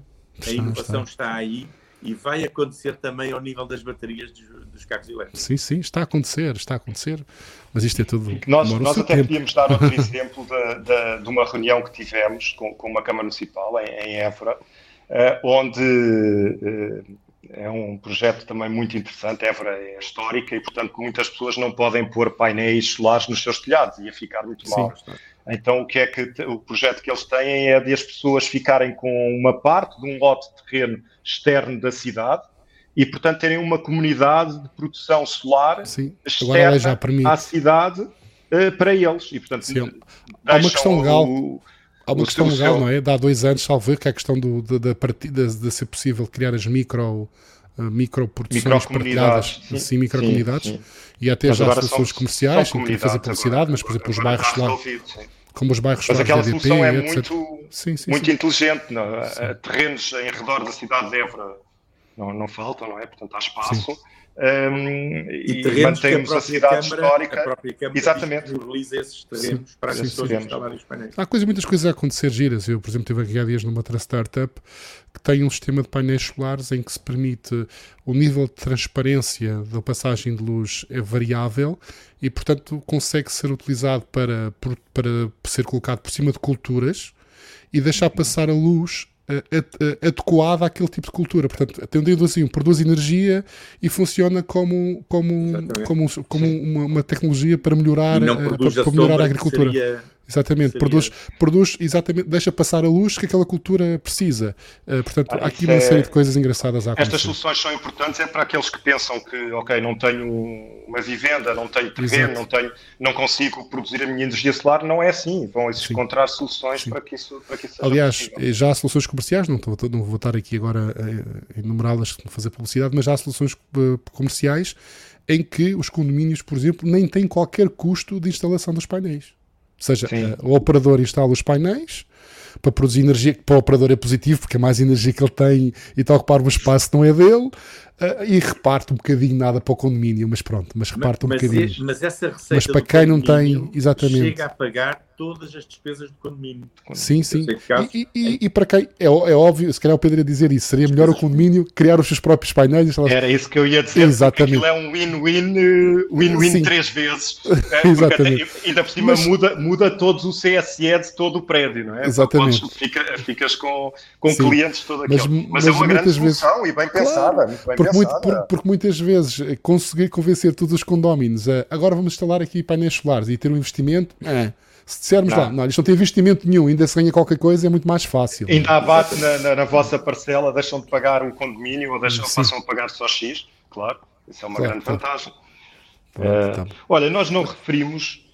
a inovação está. está. aí e vai acontecer também ao nível das baterias dos, dos, carros elétricos. Sim, sim, está a acontecer, está a acontecer, mas isto é tudo. Nós, nós até tempo. podíamos dar outro exemplo de, de, de, uma reunião que tivemos com, com uma Câmara Municipal em, em Évora, uh, onde uh, é um projeto também muito interessante. Évora é histórica e, portanto, muitas pessoas não podem pôr painéis solares nos seus telhados, ia ficar muito mal. Sim, então, o que é que o projeto que eles têm é de as pessoas ficarem com uma parte de um lote de terreno externo da cidade e, portanto, terem uma comunidade de produção solar Sim, externa à cidade uh, para eles. E, portanto, Sim, há uma questão legal. O, há uma questão legal, não é? De há dois anos, salvo que é a questão do, da, partida, de ser possível criar as micro, uh, microproduções partilhadas, sim, assim, microcomunidades, e até mas já soluções comerciais, não quero fazer publicidade, agora, mas, por exemplo, os bairros lá como os bairros Mas aquela GDP, solução é etc. muito, sim, sim, muito inteligente. Não? É? Terrenos em redor da cidade de Évora não, não faltam, não é? Portanto, há espaço. Um, e, e mantemos a, a cidade Câmara, histórica. A própria Câmara Exatamente. realiza esses terrenos sim, para as pessoas instalarem os painéis. Há coisa, muitas coisas a acontecer giras. Eu, por exemplo, estive aqui há dias numa outra startup que tem um sistema de painéis solares em que se permite o nível de transparência da passagem de luz é variável e, portanto, consegue ser utilizado para, para ser colocado por cima de culturas e deixar passar a luz adequada àquele tipo de cultura. Portanto, atendendo assim, produz energia e funciona como, como, como, como uma, uma, tecnologia para melhorar, para, para melhorar a agricultura. Seria Exatamente, Seria... produz, produz, exatamente, deixa passar a luz que aquela cultura precisa. Uh, portanto, ah, há aqui uma é... série de coisas engraçadas a acontecer. Estas soluções são importantes é para aqueles que pensam que, ok, não tenho uma vivenda, não tenho terreno, não, tenho, não consigo produzir a minha energia solar. Não é assim. Vão encontrar soluções para que, isso, para que isso seja Aliás, possível. já há soluções comerciais, não, estou, não vou estar aqui agora a enumerá-las, fazer publicidade, mas já há soluções eh, comerciais em que os condomínios, por exemplo, nem têm qualquer custo de instalação dos painéis. Ou seja, uh, o operador instala os painéis para produzir energia, que para o operador é positivo, porque é mais energia que ele tem e está a ocupar um espaço que não é dele. Uh, e reparte um bocadinho nada para o condomínio, mas pronto, mas reparte mas, um bocadinho. Mas, mas essa receita mas para quem não tem, exatamente. chega a pagar todas as despesas do condomínio. Sim, sim. e, e, e, para quem, é, é, óbvio, se calhar o Pedro ia dizer isso, seria melhor o condomínio criar os seus próprios painéis. Era isso que eu ia dizer, Exatamente. aquilo é um win-win, eh, win-win três vezes. É, Exatamente. Até, ainda por cima mas, muda, muda todos o CSE de todo o prédio, não é? Exatamente. Podes, fica, ficas com, com clientes todo aquilo. Mas, mas, é uma grande solução vezes, e bem pensada. Claro, muito bem porque. Muito, por, porque muitas vezes eh, conseguir convencer todos os condóminos a agora vamos instalar aqui painéis solares e ter um investimento. É, se dissermos não. lá, não, isto não tem investimento nenhum, ainda se ganha qualquer coisa, é muito mais fácil. Ainda abate na, na, na, vossa parcela, deixam de pagar um condomínio ou deixam, passam a pagar só X, claro, isso é uma claro, grande claro. vantagem. Pronto, uh, olha, nós não referimos,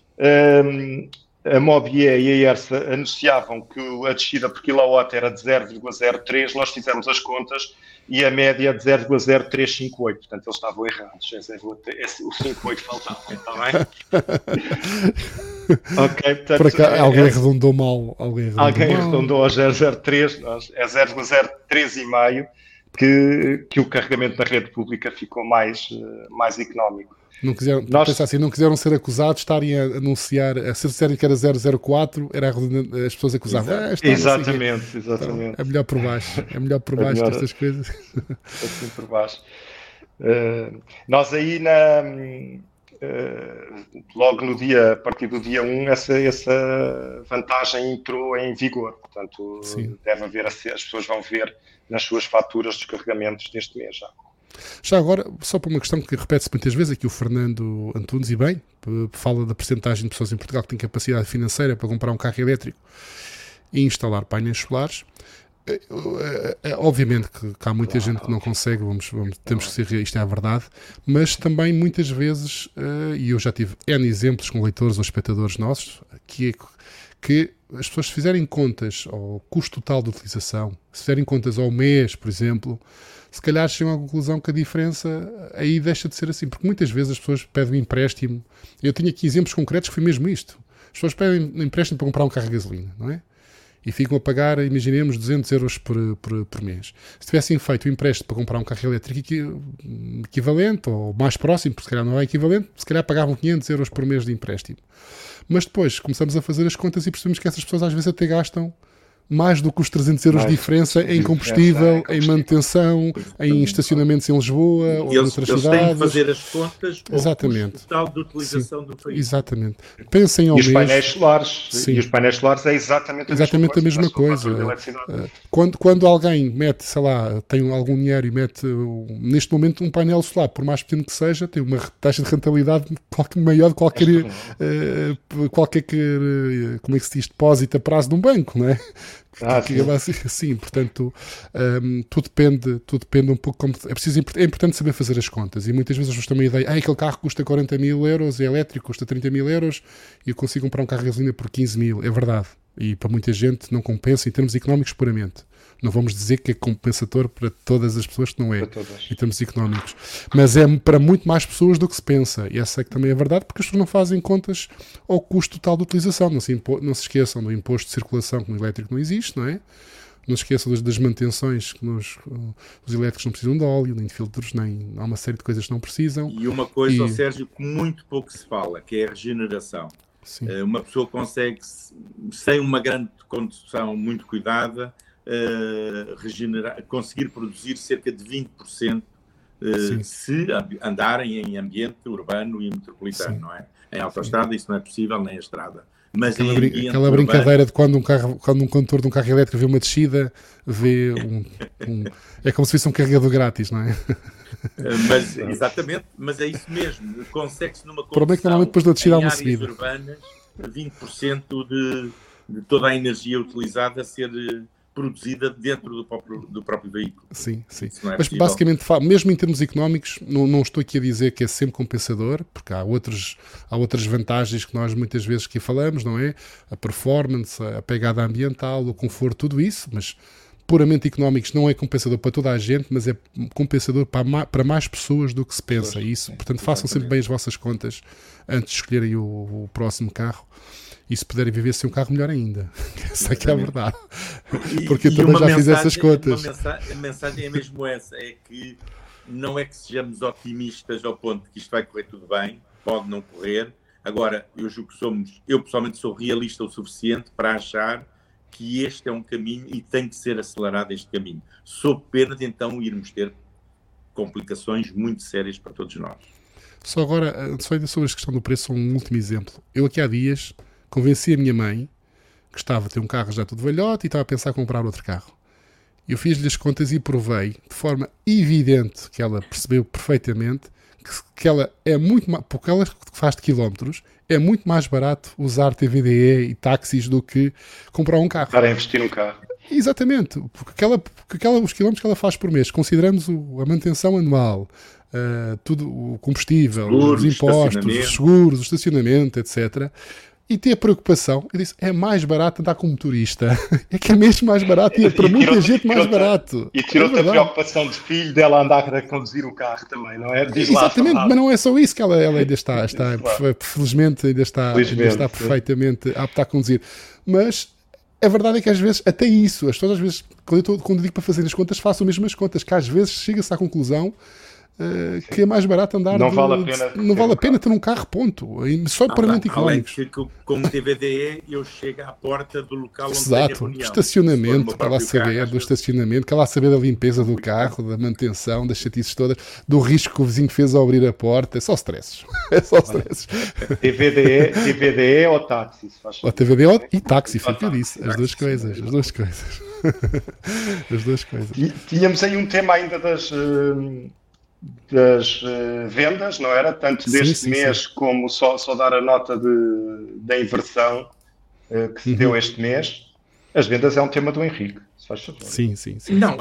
um, a Mobier e a ERSA anunciavam que a descida por quilowatt era de 0,03, nós fizemos as contas e a média de 0,0358. Portanto, eles estavam errados. O 58 faltava, está bem? ok, portanto, Por é, alguém arredondou mal. Alguém arredondou, alguém arredondou ao 003, é 0,03,5 que, que o carregamento da rede pública ficou mais, eh, mais económico. Não quiseram, Nós... assim, não quiseram ser acusados estarem a anunciar, a se disserem que era 004, era as pessoas acusavam. Ah, exatamente, assim, exatamente. Então, é melhor por baixo, é melhor por é baixo é melhor... coisas. Assim por baixo. Uh, nós aí na, uh, logo no dia, a partir do dia 1, essa, essa vantagem entrou em vigor. Portanto, Sim. deve haver, as pessoas vão ver nas suas faturas dos carregamentos deste mês já. Já agora, só para uma questão que repete-se muitas vezes, aqui o Fernando Antunes, e bem, fala da percentagem de pessoas em Portugal que têm capacidade financeira para comprar um carro elétrico e instalar painéis solares. É, é, é, obviamente que, há muita claro, gente que não consegue, vamos, vamos, temos que ser isto é a verdade, mas também muitas vezes, e eu já tive N exemplos com leitores ou espectadores nossos, que, é, que as pessoas se fizerem contas ao custo total de utilização, se fizerem contas ao mês, por exemplo, se calhar chegam à conclusão que a diferença aí deixa de ser assim, porque muitas vezes as pessoas pedem empréstimo. Eu tinha aqui exemplos concretos que foi mesmo isto. As pessoas pedem empréstimo para comprar um carro de gasolina, não é? E ficam a pagar, imaginemos, 200 euros por, por, por mês. Se tivessem feito o um empréstimo para comprar um carro elétrico equivalente, ou mais próximo, porque se calhar não é equivalente, se calhar pagavam 500 euros por mês de empréstimo. Mas depois começamos a fazer as contas e percebemos que essas pessoas às vezes até gastam mais do que os 300 euros mais de diferença em combustível, em manutenção, em estacionamentos em Lisboa ou eles, noutras eles cidades. Têm que fazer as contas Exatamente. total de utilização Sim. do país. Exatamente. Pensem ao e mês. Os painéis solares, Sim. E os painéis solares é exatamente a exatamente mesma coisa. A mesma coisa. Eh, quando, quando alguém mete, sei lá, tem algum dinheiro e mete, neste momento, um painel solar, por mais pequeno que seja, tem uma taxa de rentabilidade maior de qualquer, uh, qualquer eh, como é que se diz, depósito a prazo de um banco, não é? Ah, sim. Assim, portanto, um, tudo, depende, tudo depende um pouco como. É, preciso, é importante saber fazer as contas e muitas vezes as pessoas têm uma ideia: ah, aquele carro custa 40 mil euros, é elétrico, custa 30 mil euros e eu consigo comprar um carro de gasolina por 15 mil. É verdade. E para muita gente não compensa em termos económicos puramente. Não vamos dizer que é compensador para todas as pessoas, que não é, em termos económicos. Mas é para muito mais pessoas do que se pensa. E essa é que também é verdade, porque as pessoas não fazem contas ao custo total de utilização. Não se, não se esqueçam do imposto de circulação, que no elétrico não existe, não é? Não se esqueçam das, das manutenções, que nos, os elétricos não precisam de óleo, nem de filtros, nem há uma série de coisas que não precisam. E uma coisa, e... Sérgio, que muito pouco se fala, que é a regeneração. Sim. Eh, uma pessoa consegue, sem uma grande condução muito cuidada, regenerar, conseguir produzir cerca de 20% uh, eh, se andarem em ambiente urbano e metropolitano, Sim. não é? Em autoestrada isso não é possível, nem a estrada. Mas aquela, brin aquela brincadeira de quando um, carro, quando um condutor de um carro elétrico vê uma descida, vê um, um é como se fosse um carregador grátis, não é? Eh, mas, exatamente, mas é isso mesmo. Consegue-se numa problema é que normalmente depois da descida há uma subida. urbanas, 20% de, de toda a energia utilizada ser produzida dentro do próprio, do próprio veículo. Sim, sim. É Mas basicamente, mesmo em termos económicos, não, não, estou aqui a dizer que é sempre compensador, porque há, outros, há outras vantagens que nós muitas vezes aqui falamos, não é? A performance, a pegada ambiental, o conforto, tudo isso, mas puramente económicos não é compensador para toda a gente, mas é compensador para, para mais pessoas do que se pensa. Isso, portanto, façam sempre bem as vossas contas antes de escolherem o, o próximo carro e se puderem viver sem um carro, melhor ainda. Essa é que é a verdade. Porque eu também já fiz essas contas. Mensagem, a mensagem é mesmo essa: é que não é que sejamos otimistas ao ponto de que isto vai correr tudo bem, pode não correr. Agora, eu julgo que somos, eu pessoalmente sou realista o suficiente para achar que este é um caminho e tem que ser acelerado este caminho, sob pena de então irmos ter complicações muito sérias para todos nós. Só agora, eh, só ainda sobre a questão do preço, um último exemplo. Eu aqui há dias convenci a minha mãe que estava a ter um carro já todo velhote e estava a pensar em comprar outro carro. Eu fiz-lhe as contas e provei de forma evidente que ela percebeu perfeitamente que, que ela é muito mais, porque ela faz de quilómetros, é muito mais barato usar TVDE e táxis do que comprar um carro. Para investir num carro. Exatamente, porque, aquela, porque aquela, os quilómetros que ela faz por mês, consideramos o, a manutenção anual, uh, tudo, o combustível, os impostos, os seguros, o estacionamento, etc e ter preocupação. Eu disse: é mais barato andar com motorista. É que é mesmo mais barato e é para e muita gente mais barato. E tirou-te é a preocupação de filho dela andar a conduzir o carro também, não é? Diz Exatamente, mas não é só isso que ela, ela ainda está, está felizmente ainda está, felizmente, ainda está perfeitamente apta a conduzir. Mas a verdade é que às vezes, até isso, as pessoas às vezes, quando eu, quando eu digo para fazer as contas, mesmo as contas, que às vezes chega-se à conclusão Uh, que é mais barato andar. Não de, vale a pena. Não vale a pena ter um carro, ponto. Só para puramente económicos. Além que, como TVDE, eu chego à porta do local onde Exato, do estacionamento, para lá saber carro, do estacionamento, para lá saber da limpeza do carro, da manutenção, das chatices todas, do risco que o vizinho fez ao abrir a porta. É só stresses. É só stresses. TVDE, TVDE ou táxi? Ou TVDE e táxi, fica disso. As duas coisas. As duas coisas. As duas coisas. Tínhamos aí um tema ainda das. Uh das uh, vendas, não era? Tanto deste sim, sim, mês sim. como só, só dar a nota de, da inversão uh, que se uhum. deu este mês. As vendas é um tema do Henrique, se faz favor. Sim, sim, sim. Não, uh,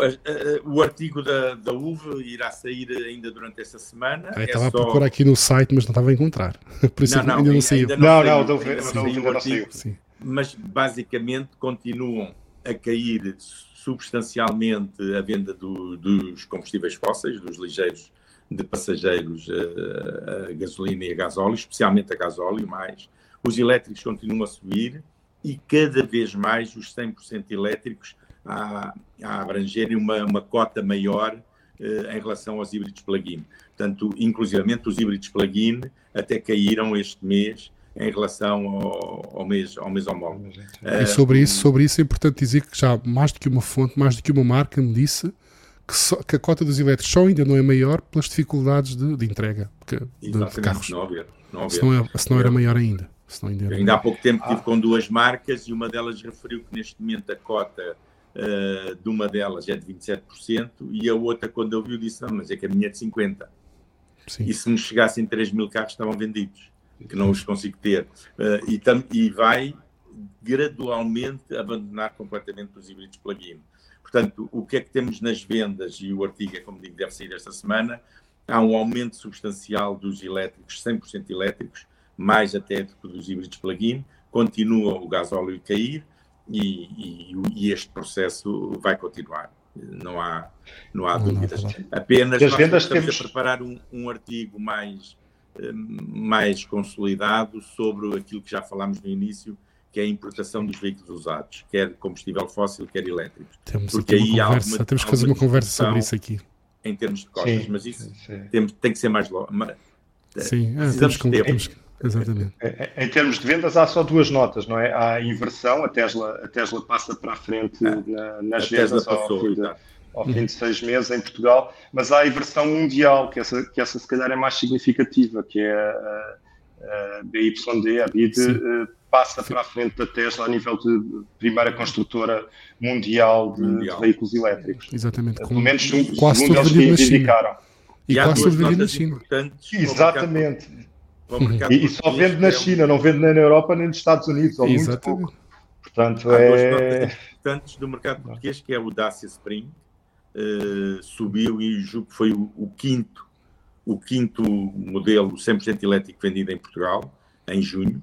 o artigo da, da UV irá sair ainda durante esta semana. Ah, é estava só... a procurar aqui no site, mas não estava a encontrar. Por isso não, não, ainda não saiu. Ainda não, não, não, ainda não saiu. Mas basicamente continuam a cair substancialmente a venda do, dos combustíveis fósseis, dos ligeiros de passageiros a, a gasolina e a gasóleo, especialmente a gasóleo, mais. Os elétricos continuam a subir e cada vez mais os 100% elétricos a, a abrangerem uma, uma cota maior eh, em relação aos híbridos plug-in. Portanto, inclusivamente os híbridos plug-in até caíram este mês em relação ao, ao mês ao mês homólogo. E sobre isso, sobre isso é importante dizer que já mais do que uma fonte, mais do que uma marca me disse que, só, que a cota dos elétricos só ainda não é maior pelas dificuldades de, de entrega de, de carros. Não haver, não haver. Se, não é, se não era maior ainda. ainda, era ainda há pouco tempo estive ah. com duas marcas e uma delas referiu que neste momento a cota uh, de uma delas é de 27% e a outra, quando eu vi, disse: Não, mas é que a minha é de 50%. Sim. E se me chegassem 3 mil carros, estavam vendidos que não os consigo ter. Uh, e, tam, e vai gradualmente abandonar completamente os híbridos plug-in. Portanto, o que é que temos nas vendas, e o artigo, é como digo, deve sair esta semana, há um aumento substancial dos elétricos, 100% elétricos, mais até do que dos híbridos plug-in, continua o gasóleo a cair e, e, e, este processo vai continuar. Não há, não há dúvidas. Apenas nós estamos temos... a preparar um, um artigo mais mais consolidado sobre aquilo que já falámos no início, que é a importação dos veículos usados, quer combustível fóssil, quer elétricos. Temos Porque aí conversa, alguma, temos que fazer uma conversa sobre isso aqui. Em termos de costas, sim, mas isso sim, sim. Tem, tem, que ser mais logo. Sim, é, temos, que, temos, exatamente. Em, em, termos de vendas, há só duas notas, não é? Há a inversão, a Tesla, a Tesla passa para a frente ah, na, nas a vendas. Tesla passou, ao, ao fim de seis meses em Portugal, mas há a versão mundial, que essa, que essa se calhar é mais significativa, que é a, a BYD, a BID, uh, passa Sim. para a frente da Tesla a nível de primeira construtora mundial de, mundial. de veículos elétricos. Exatamente. Pelo menos um, quase segundo eles reivindicaram. E, e quase tudo vendido na China. Exatamente. E, e, só vende na China, não vende nem na Europa nem nos Estados Unidos, ou Exatamente. muito pouco. Portanto, Há é... dois importantes do mercado português, que é o Dacia Spring, uh, subiu e julgo que foi o, o, quinto o quinto modelo 100% elétrico vendido em Portugal, em junho,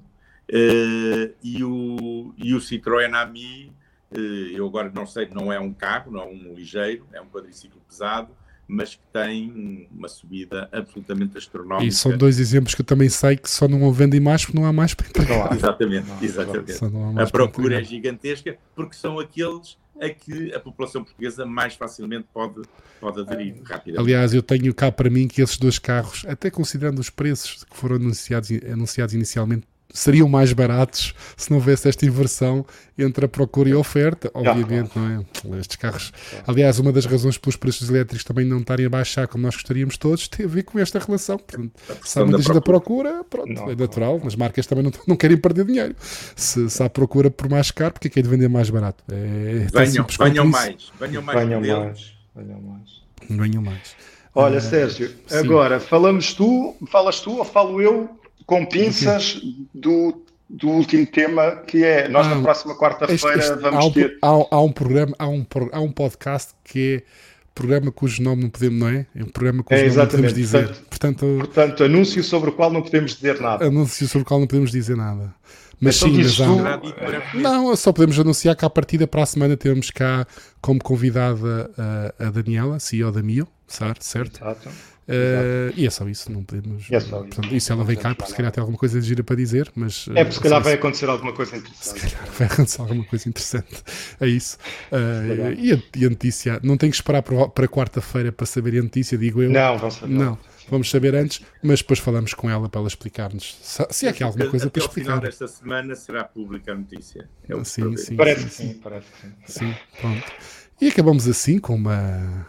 uh, e, o, e o Citroën Ami, uh, eu agora não sei, não é um carro, não é um ligeiro, é um quadriciclo pesado, mas que tem uma subida absolutamente astronómica. E são dois exemplos que eu também sei que só não vendem mais porque não há mais para entregar. Exatamente, exatamente. a procura é gigantesca porque são aqueles a que a população portuguesa mais facilmente pode, pode aderir rapidamente. Aliás, eu tenho cá para mim que esses dois carros, até considerando os preços que foram anunciados, anunciados inicialmente, seriam mais baratos se não houvesse esta inversão entre a procura e a oferta, obviamente, não é? Estes carros. Aliás, uma das razões pelos preços elétricos também não estarem a baixar como nós gostaríamos todos tem a ver com esta relação. Se há muita gente da procura, pronto, não, é natural. As marcas também não, não querem perder dinheiro. Se, se há procura por mais caro, porque é que é de vender mais barato? É, é venham, venham mais, venham mais, venham mais, venham mais. Venham mais. Olha, uh, Sérgio, sim. agora falamos tu, falas tu ou falo eu com pinças do, do último tema, que é nós ah, na próxima quarta-feira vamos há um, ter. Há, há, um programa, há um, há um podcast que é programa cujo nome não podemos, não é? É um programa cujo é, nome não podemos dizer. Portanto, portanto, portanto, anúncio sobre o qual não podemos dizer nada. Anúncio sobre o qual não podemos dizer nada. Mas então sim, mas há... Não, só podemos anunciar que à partida para a semana temos cá como convidada a, a Daniela, CEO da Mio, certo? Exato. Uh, e é só isso, não podemos. É só portanto, isso. ela vem cá, porque se calhar tem alguma coisa de gira para dizer, mas. É, porque se calhar vai acontecer alguma coisa interessante. Se calhar vai acontecer alguma coisa interessante. É isso. Uh, e, a, e, a, notícia, não tenho que esperar para, para quarta-feira para saber a notícia, digo eu. Não, vamos saber. Não. Vamos saber antes, mas depois falamos com ela para ela explicar-nos se, se há aqui alguma coisa Até para explicar. final desta semana será pública a notícia. É o sim, sim, parece sim, que sim, parece que sim. Sim, pronto. E acabamos assim com uma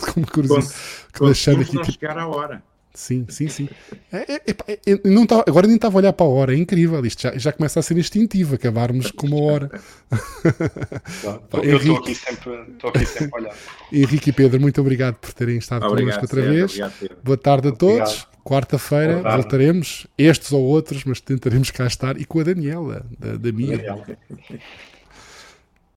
como curiosidade. deixando aqui. Não tipo... chegar à hora. Sim, sim, sim. É, é, é, é não tá, agora nem estava a olhar para a hora, é incrível. Isto já, já começa a ser instintivo, acabarmos com uma hora. eu estou aqui, sempre, aqui sempre a olhar. Henrique e Pedro, muito obrigado por terem estado connosco outra vez. Obrigado, Boa tarde a todos. Quarta-feira voltaremos, estes ou outros, mas tentaremos cá estar e com a Daniela, da, da minha.